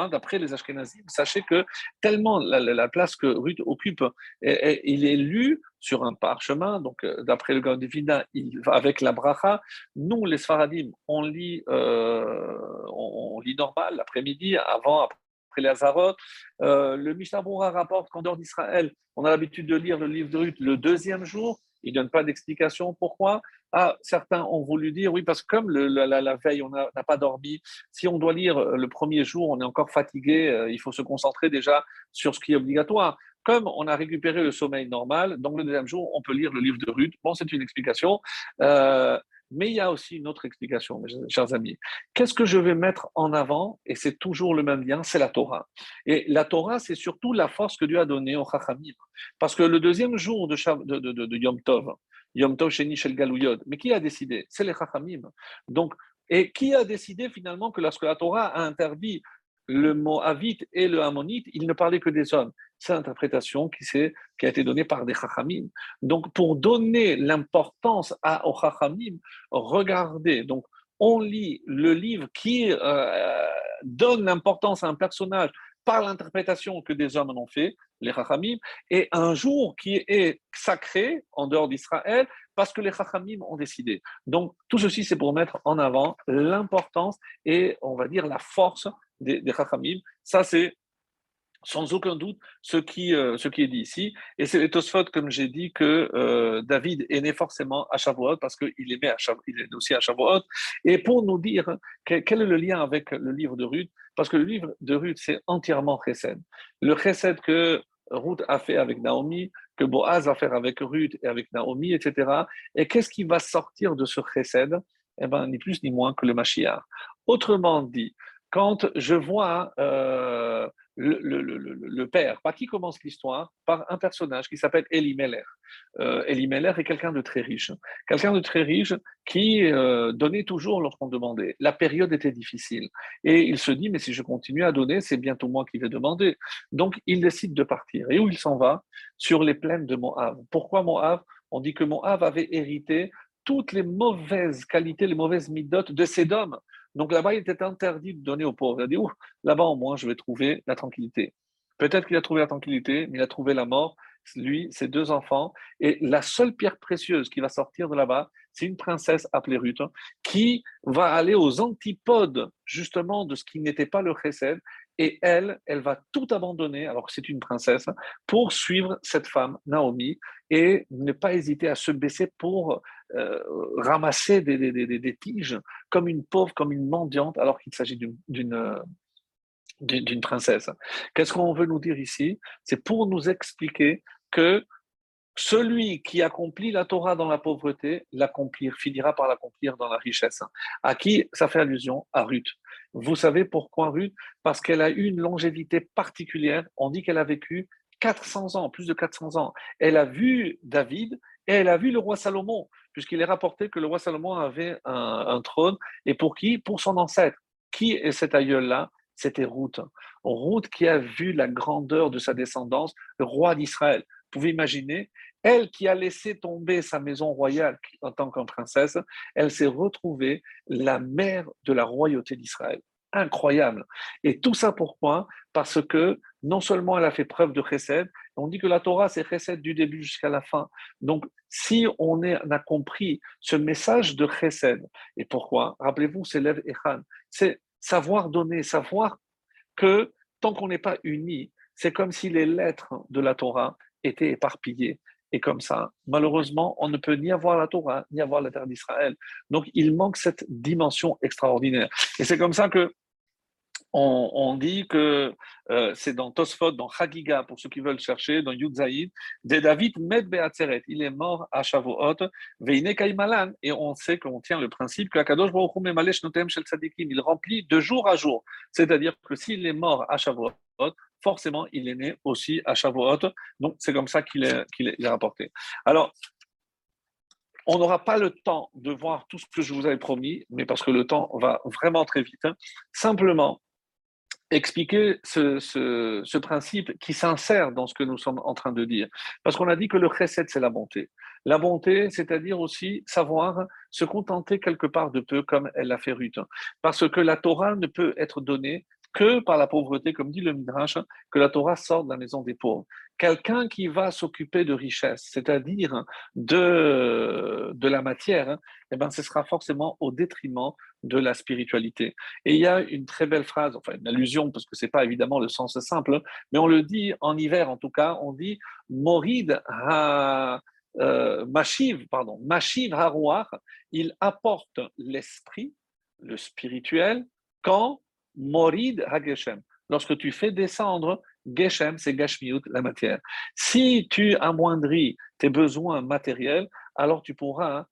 d'après les Ashkenazim, sachez que tellement la, place que Ruth occupe, il est lu sur un parchemin, donc euh, d'après le Gandivina, avec la bracha. Nous, les Sfaradim, on lit, euh, on, lit normal l'après-midi, avant, après les Hazarot. Euh, le Mishnah rapporte qu'en dehors d'Israël, on a l'habitude de lire le livre de Ruth le deuxième jour. Il ne donne pas d'explication pourquoi? Ah, certains ont voulu dire, oui, parce que comme la, veille, on n'a pas dormi, si on doit lire euh, le premier jour, on est encore fatigué, euh, il faut se concentrer déjà sur ce qui est obligatoire. Comme on a récupéré le sommeil normal, donc le deuxième jour, on peut lire le livre de Ruth. Bon, c'est une explication. Euh, mais il y a aussi une autre explication, mes chers amis. Qu'est-ce que je vais mettre en avant Et c'est toujours le même lien, c'est la Torah. Et la Torah, c'est surtout la force que Dieu a donnée au Chachamim. Parce que le deuxième jour de, Yom Tov, Yom Tov Sheni Shel Galouyod, mais qui a décidé? C'est les Chachamim. Donc, et qui a décidé finalement que lorsque la Torah a interdit le mot Avit et le Ammonite, il ne parlait que des hommes. C'est l'interprétation qui, qui a été donnée par des Chachamim. Donc, pour donner l'importance aux Chachamim, regardez, donc, on lit le livre qui euh, donne l'importance à un personnage par l'interprétation que des hommes en ont fait, les Chachamim, et un jour qui est sacré en dehors d'Israël parce que les Chachamim ont décidé. Donc tout ceci, c'est pour mettre en avant l'importance et on va dire la force des, Chachamim. Ça, c'est sans aucun doute ce qui, euh, ce qui est dit ici. Et c'est les Tosfot, comme j'ai dit, que euh, David est né forcément à Shavuot parce qu'il est, il est aussi à Shavuot. Et pour nous dire quel, est le lien avec le livre de Ruth, parce que le livre de Ruth, c'est entièrement chesed. Le chesed que Ruth a fait avec Naomi, que Boaz va faire avec Ruth et avec Naomi, etc. Et qu'est-ce qui va sortir de ce chesed? Eh bien, ni plus ni moins que le Mashiach. Autrement dit, quand je vois euh, le, père, par qui commence l'histoire? Par un personnage qui s'appelle Elimelech. Euh, Elimelech est quelqu'un de très riche, quelqu'un de très riche qui euh, donnait toujours lorsqu'on demandait. La période était difficile et il se dit mais si je continue à donner, c'est bientôt moi qui vais demander. Donc il décide de partir. Et où il s'en va? Sur les plaines de Moab. Pourquoi Moab? On dit que Moab avait hérité toutes les mauvaises qualités, les mauvaises midotes de Sédom. Donc là-bas, il était interdit de donner aux pauvres. Il a dit, là-bas au moins, je vais trouver la tranquillité. Peut-être qu'il a trouvé la tranquillité, mais il a trouvé la mort, lui, ses deux enfants. Et la seule pierre précieuse qui va sortir de là-bas, c'est une princesse appelée Ruth, qui va aller aux antipodes, justement, de ce qui n'était pas le chesed. Et elle, elle va tout abandonner, alors que c'est une princesse, pour suivre cette femme, Naomi, et ne pas hésiter à se baisser pour euh, ramasser des, des, des, des, tiges comme une pauvre, comme une mendiante, alors qu'il s'agit d'une d'une princesse. Qu'est-ce qu'on veut nous dire ici? C'est pour nous expliquer que celui qui accomplit la Torah dans la pauvreté, l'accomplir, finira par l'accomplir dans la richesse. À qui ça fait allusion? À Ruth. Vous savez pourquoi Ruth? Parce qu'elle a eu une longévité particulière. On dit qu'elle a vécu 400 ans, plus de 400 ans. Elle a vu David et elle a vu le roi Salomon puisqu'il est rapporté que le roi Salomon avait un, trône, et pour qui? Pour son ancêtre. Qui est cet aïeul-là? C'était Ruth. Ruth qui a vu la grandeur de sa descendance, le roi d'Israël. Vous pouvez imaginer, elle qui a laissé tomber sa maison royale en tant que princesse, elle s'est retrouvée la mère de la royauté d'Israël incroyable. Et tout ça pourquoi? Parce que non seulement elle a fait preuve de chesed, on dit que la Torah c'est chesed du début jusqu'à la fin. Donc si on, a compris ce message de chesed, et pourquoi? Rappelez-vous, c'est l'Ev Echan, c'est savoir donner, savoir que tant qu'on n'est pas unis, c'est comme si les lettres de la Torah étaient éparpillées. Et comme ça, malheureusement, on ne peut ni avoir la Torah, ni avoir la terre d'Israël. Donc, il manque cette dimension extraordinaire. Et c'est comme ça que on, dit que euh, c'est dans Tosfot, dans Chagiga, pour ceux qui veulent chercher, dans Yudzaïd, de David Med Beatzeret. Il est mort à Shavuot, Veine Kaimalan, et on sait qu'on tient le principe que Akadosh Baruch Memalesh Notem Shel Tzadikim, il remplit de jour à jour. C'est-à-dire que s'il est mort à Shavuot, forcément, il est né aussi à Shavuot. Donc, c'est comme ça qu'il est, qu'il est, rapporté. Alors, on n'aura pas le temps de voir tout ce que je vous avais promis, mais parce que le temps va vraiment très vite. Hein. Simplement, expliquer ce, ce, principe qui s'insère dans ce que nous sommes en train de dire. Parce qu'on a dit que le chesed, c'est la bonté. La bonté, c'est-à-dire aussi savoir se contenter quelque part de peu, comme elle l'a fait Ruth. Parce que la Torah ne peut être donnée que par la pauvreté, comme dit le Midrash, que la Torah sort de la maison des pauvres. Quelqu'un qui va s'occuper de richesse, c'est-à-dire de, de la matière, eh ben, ce sera forcément au détriment de la spiritualité. Et il y a une très belle phrase, enfin une allusion, parce que ce n'est pas évidemment le sens simple, mais on le dit en hiver en tout cas, on dit Morid ha, euh, Mashiv, pardon, Mashiv harouar, il apporte l'esprit, le spirituel, quand Morid HaGeshem. Lorsque tu fais descendre, Geshem, c'est Gashmiut, la matière. Si tu amoindris tes besoins matériels, alors tu pourras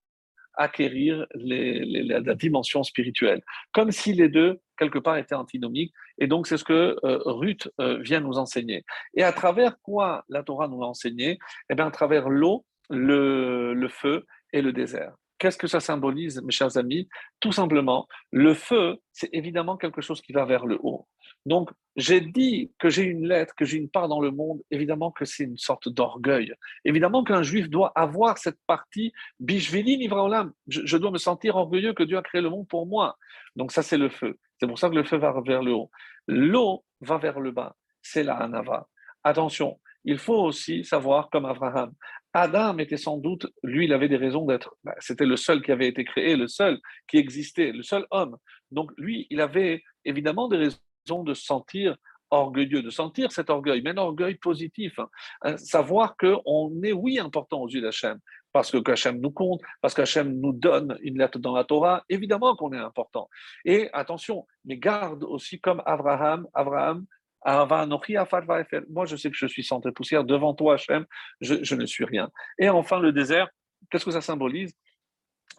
acquérir la dimension spirituelle. Comme si les deux, quelque part, étaient antinomiques. Et donc, c'est ce que euh, Ruth euh, vient nous enseigner. Et à travers quoi la Torah nous a enseigné? Eh bien, à travers l'eau, le feu et le désert. Qu'est-ce que ça symbolise, mes chers amis? Tout simplement, le feu, c'est évidemment quelque chose qui va vers le haut. Donc, j'ai dit que j'ai une lettre, que j'ai une part dans le monde, évidemment que c'est une sorte d'orgueil. Évidemment qu'un juif doit avoir cette partie, bishvili nivraolam, je, dois me sentir orgueilleux que Dieu a créé le monde pour moi. Donc ça, c'est le feu. C'est pour ça que le feu va vers le haut. L'eau va vers le bas. C'est la hanava. Attention, il faut aussi savoir, comme Abraham, Adam était sans doute, lui, il avait des raisons d'être, bah, c'était le seul qui avait été créé, le seul qui existait, le seul homme. Donc lui, il avait évidemment des raisons de se sentir orgueilleux, de sentir cet orgueil, mais un orgueil positif. Hein. Euh, savoir qu'on est, oui, important aux yeux d'Hachem, parce que Hachem nous compte, parce qu'Hachem nous donne une lettre dans la Torah, évidemment qu'on est important. Et attention, mais garde aussi comme Abraham, Abraham Moi, je sais que je suis centre poussière. Devant toi, Hachem, je, ne suis rien. Et enfin, le désert, qu'est-ce que ça symbolise?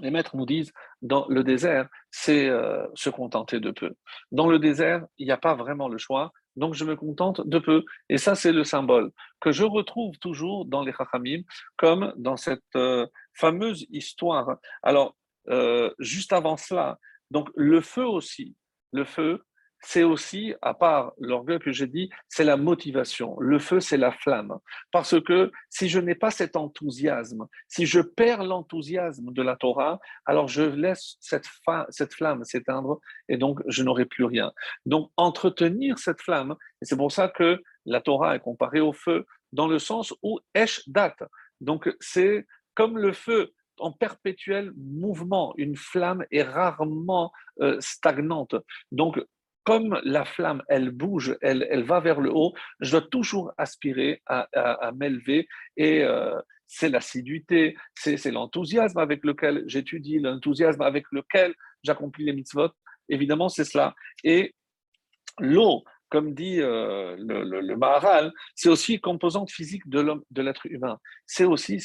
Les maîtres nous disent, dans le désert, c'est euh, se contenter de peu. Dans le désert, il n'y a pas vraiment le choix, donc je me contente de peu. Et ça, c'est le symbole que je retrouve toujours dans les Chachamim, comme dans cette euh, fameuse histoire. Alors, euh, juste avant cela, donc le feu aussi, le feu, c'est aussi, à part l'orgueil que j'ai dit, c'est la motivation. Le feu, c'est la flamme. Parce que si je n'ai pas cet enthousiasme, si je perds l'enthousiasme de la Torah, alors je laisse cette, flamme s'éteindre et donc je n'aurai plus rien. Donc entretenir cette flamme, et c'est pour ça que la Torah est comparée au feu dans le sens où Esh date. Donc c'est comme le feu en perpétuel mouvement. Une flamme est rarement euh, stagnante. Donc, comme la flamme, elle bouge, elle, elle va vers le haut, je dois toujours aspirer à, m'élever et euh, c'est l'assiduité, c'est l'enthousiasme avec lequel j'étudie, l'enthousiasme avec lequel j'accomplis les mitzvot. Évidemment, c'est cela. Et l'eau, comme dit euh, le, le, Maharal, c'est aussi une composante physique de l'être humain. C'est aussi,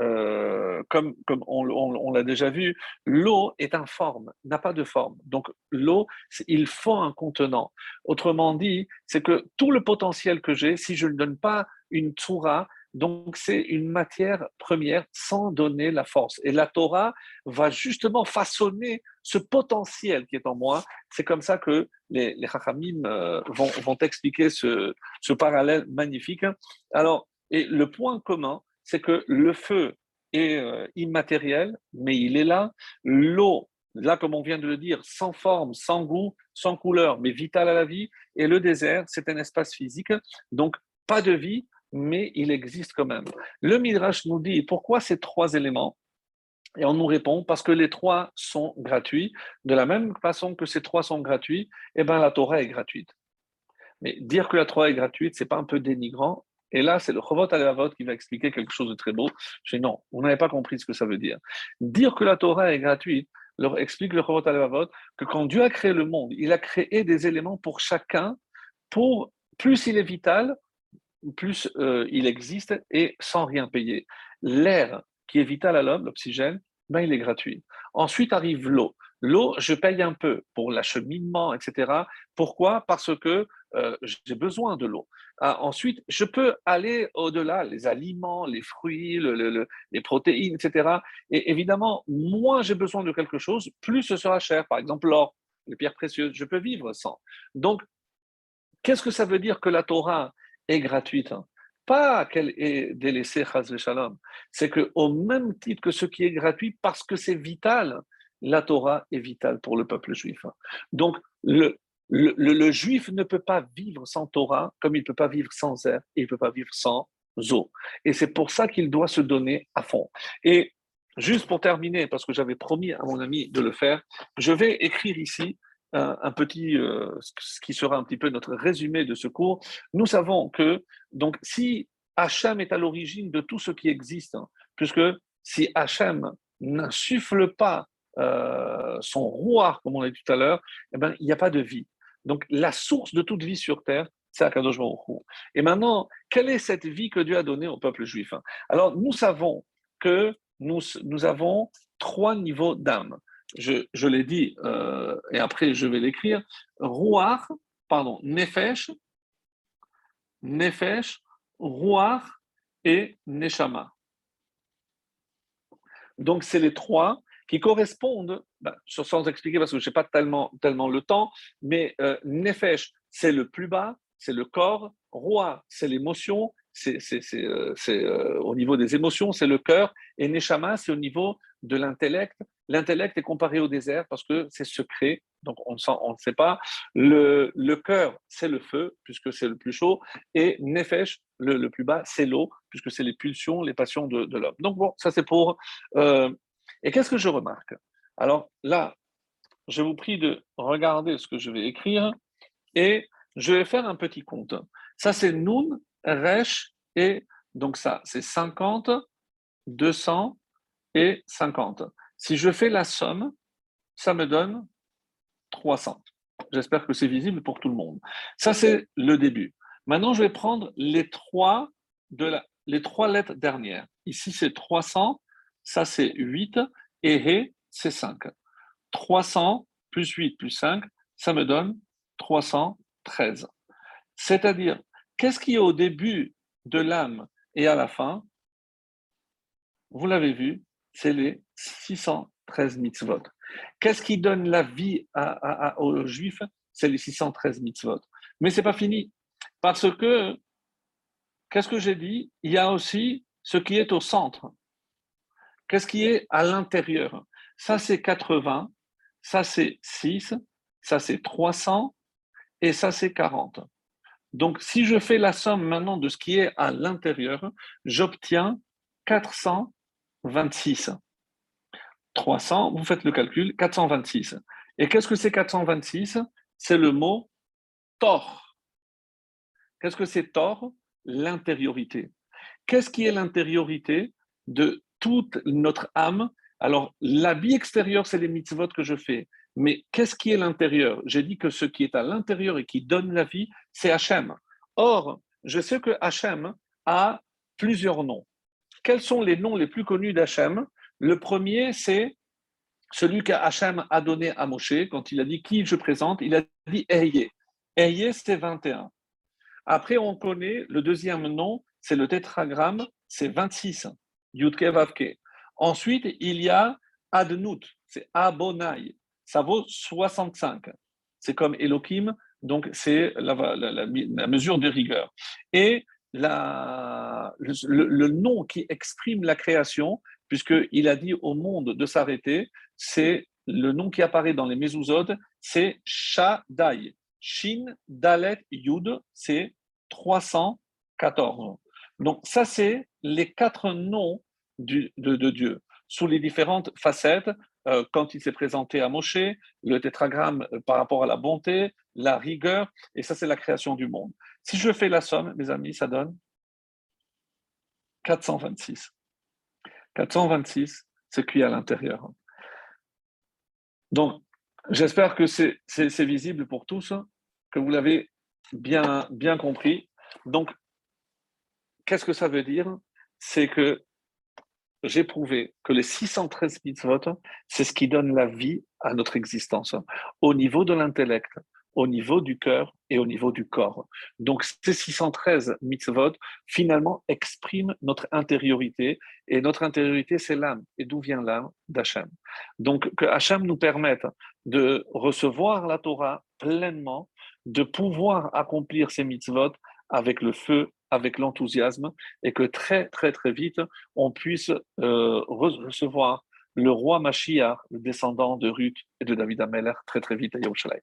euh, comme, on, l'a déjà vu, l'eau est informe, n'a pas de forme. Donc l'eau, il faut un contenant. Autrement dit, c'est que tout le potentiel que j'ai, si je ne donne pas une Torah, donc c'est une matière première sans donner la force. Et la Torah va justement façonner ce potentiel qui est en moi. C'est comme ça que les, les Chachamim euh, vont, expliquer ce parallèle magnifique. Alors, et le point commun, c'est que le feu est euh, immatériel, mais il est là. L'eau, là, comme on vient de le dire, sans forme, sans goût, sans couleur, mais vital à la vie. Et le désert, c'est un espace physique, donc pas de vie, mais il existe quand même. Le Midrash nous dit pourquoi ces trois éléments? Et on nous répond parce que les trois sont gratuits. De la même façon que ces trois sont gratuits, eh ben, la Torah est gratuite. Mais dire que la Torah est gratuite, c'est pas un peu dénigrant? Et là, c'est le Chovot Alavot qui va expliquer quelque chose de très beau. Je dis non, vous n'avez pas compris ce que ça veut dire. Dire que la Torah est gratuite, leur explique le Chovot Alavot que quand Dieu a créé le monde, il a créé des éléments pour chacun, pour plus il est vital, plus euh, il existe et sans rien payer. L'air qui est vital à l'homme, l'oxygène, ben, il est gratuit. Ensuite arrive l'eau. L'eau, je paye un peu pour l'acheminement, etc. Pourquoi? Parce que euh, j'ai besoin de l'eau. Ah, ensuite, je peux aller au-delà, les aliments, les fruits, les protéines, etc. Et évidemment, moins j'ai besoin de quelque chose, plus ce sera cher. Par exemple, l'or, les pierres précieuses, je peux vivre sans. Donc, qu'est-ce que ça veut dire que la Torah est gratuite pas qu'elle est délaissée, shalom. C'est qu'au même titre que ce qui est gratuit, parce que c'est vital, la Torah est vitale pour le peuple juif. Donc, le, le, juif ne peut pas vivre sans Torah comme il ne peut pas vivre sans air et il ne peut pas vivre sans eau. Et c'est pour ça qu'il doit se donner à fond. Et juste pour terminer, parce que j'avais promis à mon ami de le faire, je vais écrire ici un, petit, euh, ce qui sera un petit peu notre résumé de ce cours. Nous savons que, donc, si Hachem est à l'origine de tout ce qui existe, hein, puisque si Hachem n'insuffle pas euh, son roi, comme on l'a dit tout à l'heure, eh ben, il n'y a pas de vie. Donc, la source de toute vie sur terre, c'est Akadosh Baruch Et maintenant, quelle est cette vie que Dieu a donnée au peuple juif Alors, nous savons que nous, avons trois niveaux d'âme. Je, je l'ai dit, euh, et après je vais l'écrire. Rouar, pardon, Nefesh, Nefesh, Rouar et Neshama. Donc, c'est les trois qui correspondent, ben, sans expliquer parce que je n'ai pas tellement, tellement le temps, mais euh, Nefesh, c'est le plus bas, c'est le corps, Roi, c'est l'émotion, c'est euh, euh, au niveau des émotions, c'est le cœur, et Neshama, c'est au niveau de l'intellect. L'intellect est comparé au désert parce que c'est secret, donc on ne sait pas. Le, le cœur, c'est le feu, puisque c'est le plus chaud, et Nefesh, le, plus bas, c'est l'eau, puisque c'est les pulsions, les passions de, de l'homme. Donc bon, ça c'est pour euh, et qu'est-ce que je remarque? Alors là, je vous prie de regarder ce que je vais écrire et je vais faire un petit compte. Ça, c'est Nun, Resh et donc ça, c'est 50, 200 et 50. Si je fais la somme, ça me donne 300. J'espère que c'est visible pour tout le monde. Ça, c'est le début. Maintenant, je vais prendre les trois, de les trois lettres dernières. Ici, c'est 300, ça, c'est 8, et He, c'est 5. 300 plus 8 plus 5, ça me donne 313. C'est-à-dire, qu'est-ce qui est au début de l'âme et à la fin? Vous l'avez vu, c'est les 613 mitzvot. Qu'est-ce qui donne la vie aux Juifs? C'est les 613 mitzvot. Mais ce n'est pas fini. Parce que, qu'est-ce que j'ai dit? Il y a aussi ce qui est au centre. Qu'est-ce qui est à l'intérieur? Ça, c'est 80, ça, c'est 6, ça, c'est 300, et ça, c'est 40. Donc, si je fais la somme maintenant de ce qui est à l'intérieur, j'obtiens 426. 300, vous faites le calcul, 426. Et qu'est-ce que c'est 426 C'est le mot tort. Qu'est-ce que c'est tort L'intériorité. Qu'est-ce qui est l'intériorité de toute notre âme Alors, la vie extérieure, c'est les mitzvot que je fais. Mais qu'est-ce qui est l'intérieur? J'ai dit que ce qui est à l'intérieur et qui donne la vie, c'est Hachem. Or, je sais que Hachem a plusieurs noms. Quels sont les noms les plus connus d'Hachem? Le premier, c'est celui qu'Hachem a donné à Moshe quand il a dit qui je présente? Il a dit Eye. Eye, c'est 21. Après, on connaît le deuxième nom, c'est le tétragramme, c'est 26, Yudke Vavke. Ensuite, il y a Adnout, c'est Abonai, ça vaut 65. C'est comme Elohim, donc c'est la, mesure de rigueur. Et le, nom qui exprime la création, puisqu'il a dit au monde de s'arrêter, c'est le nom qui apparaît dans les Mezuzot, c'est Shaddai. Shin, Dalet, Yud, c'est 314. Donc ça, c'est les quatre noms de, Dieu sous les différentes facettes. Euh, quand il s'est présenté à Moshe, le tétragramme euh, par rapport à la bonté, la rigueur, et ça, c'est la création du monde. Si je fais la somme, mes amis, ça donne 426. 426, ce qui est à l'intérieur. Donc, j'espère que c'est visible pour tous, que vous l'avez bien, bien compris. Donc, qu'est-ce que ça veut dire? C'est que j'ai prouvé que les 613 mitzvot, c'est ce qui donne la vie à notre existence, au niveau de l'intellect, au niveau du cœur et au niveau du corps. Donc ces 613 mitzvot, finalement, expriment notre intériorité, et notre intériorité, c'est l'âme. Et d'où vient l'âme? D'Hachem. Donc que Hachem nous permette de recevoir la Torah pleinement, de pouvoir accomplir ces mitzvot avec le feu, avec l'enthousiasme, et que très, très, très vite, on puisse euh, recevoir le roi Mashiach, le descendant de Ruth et de David Ameller, très, très vite à Yerushalayim.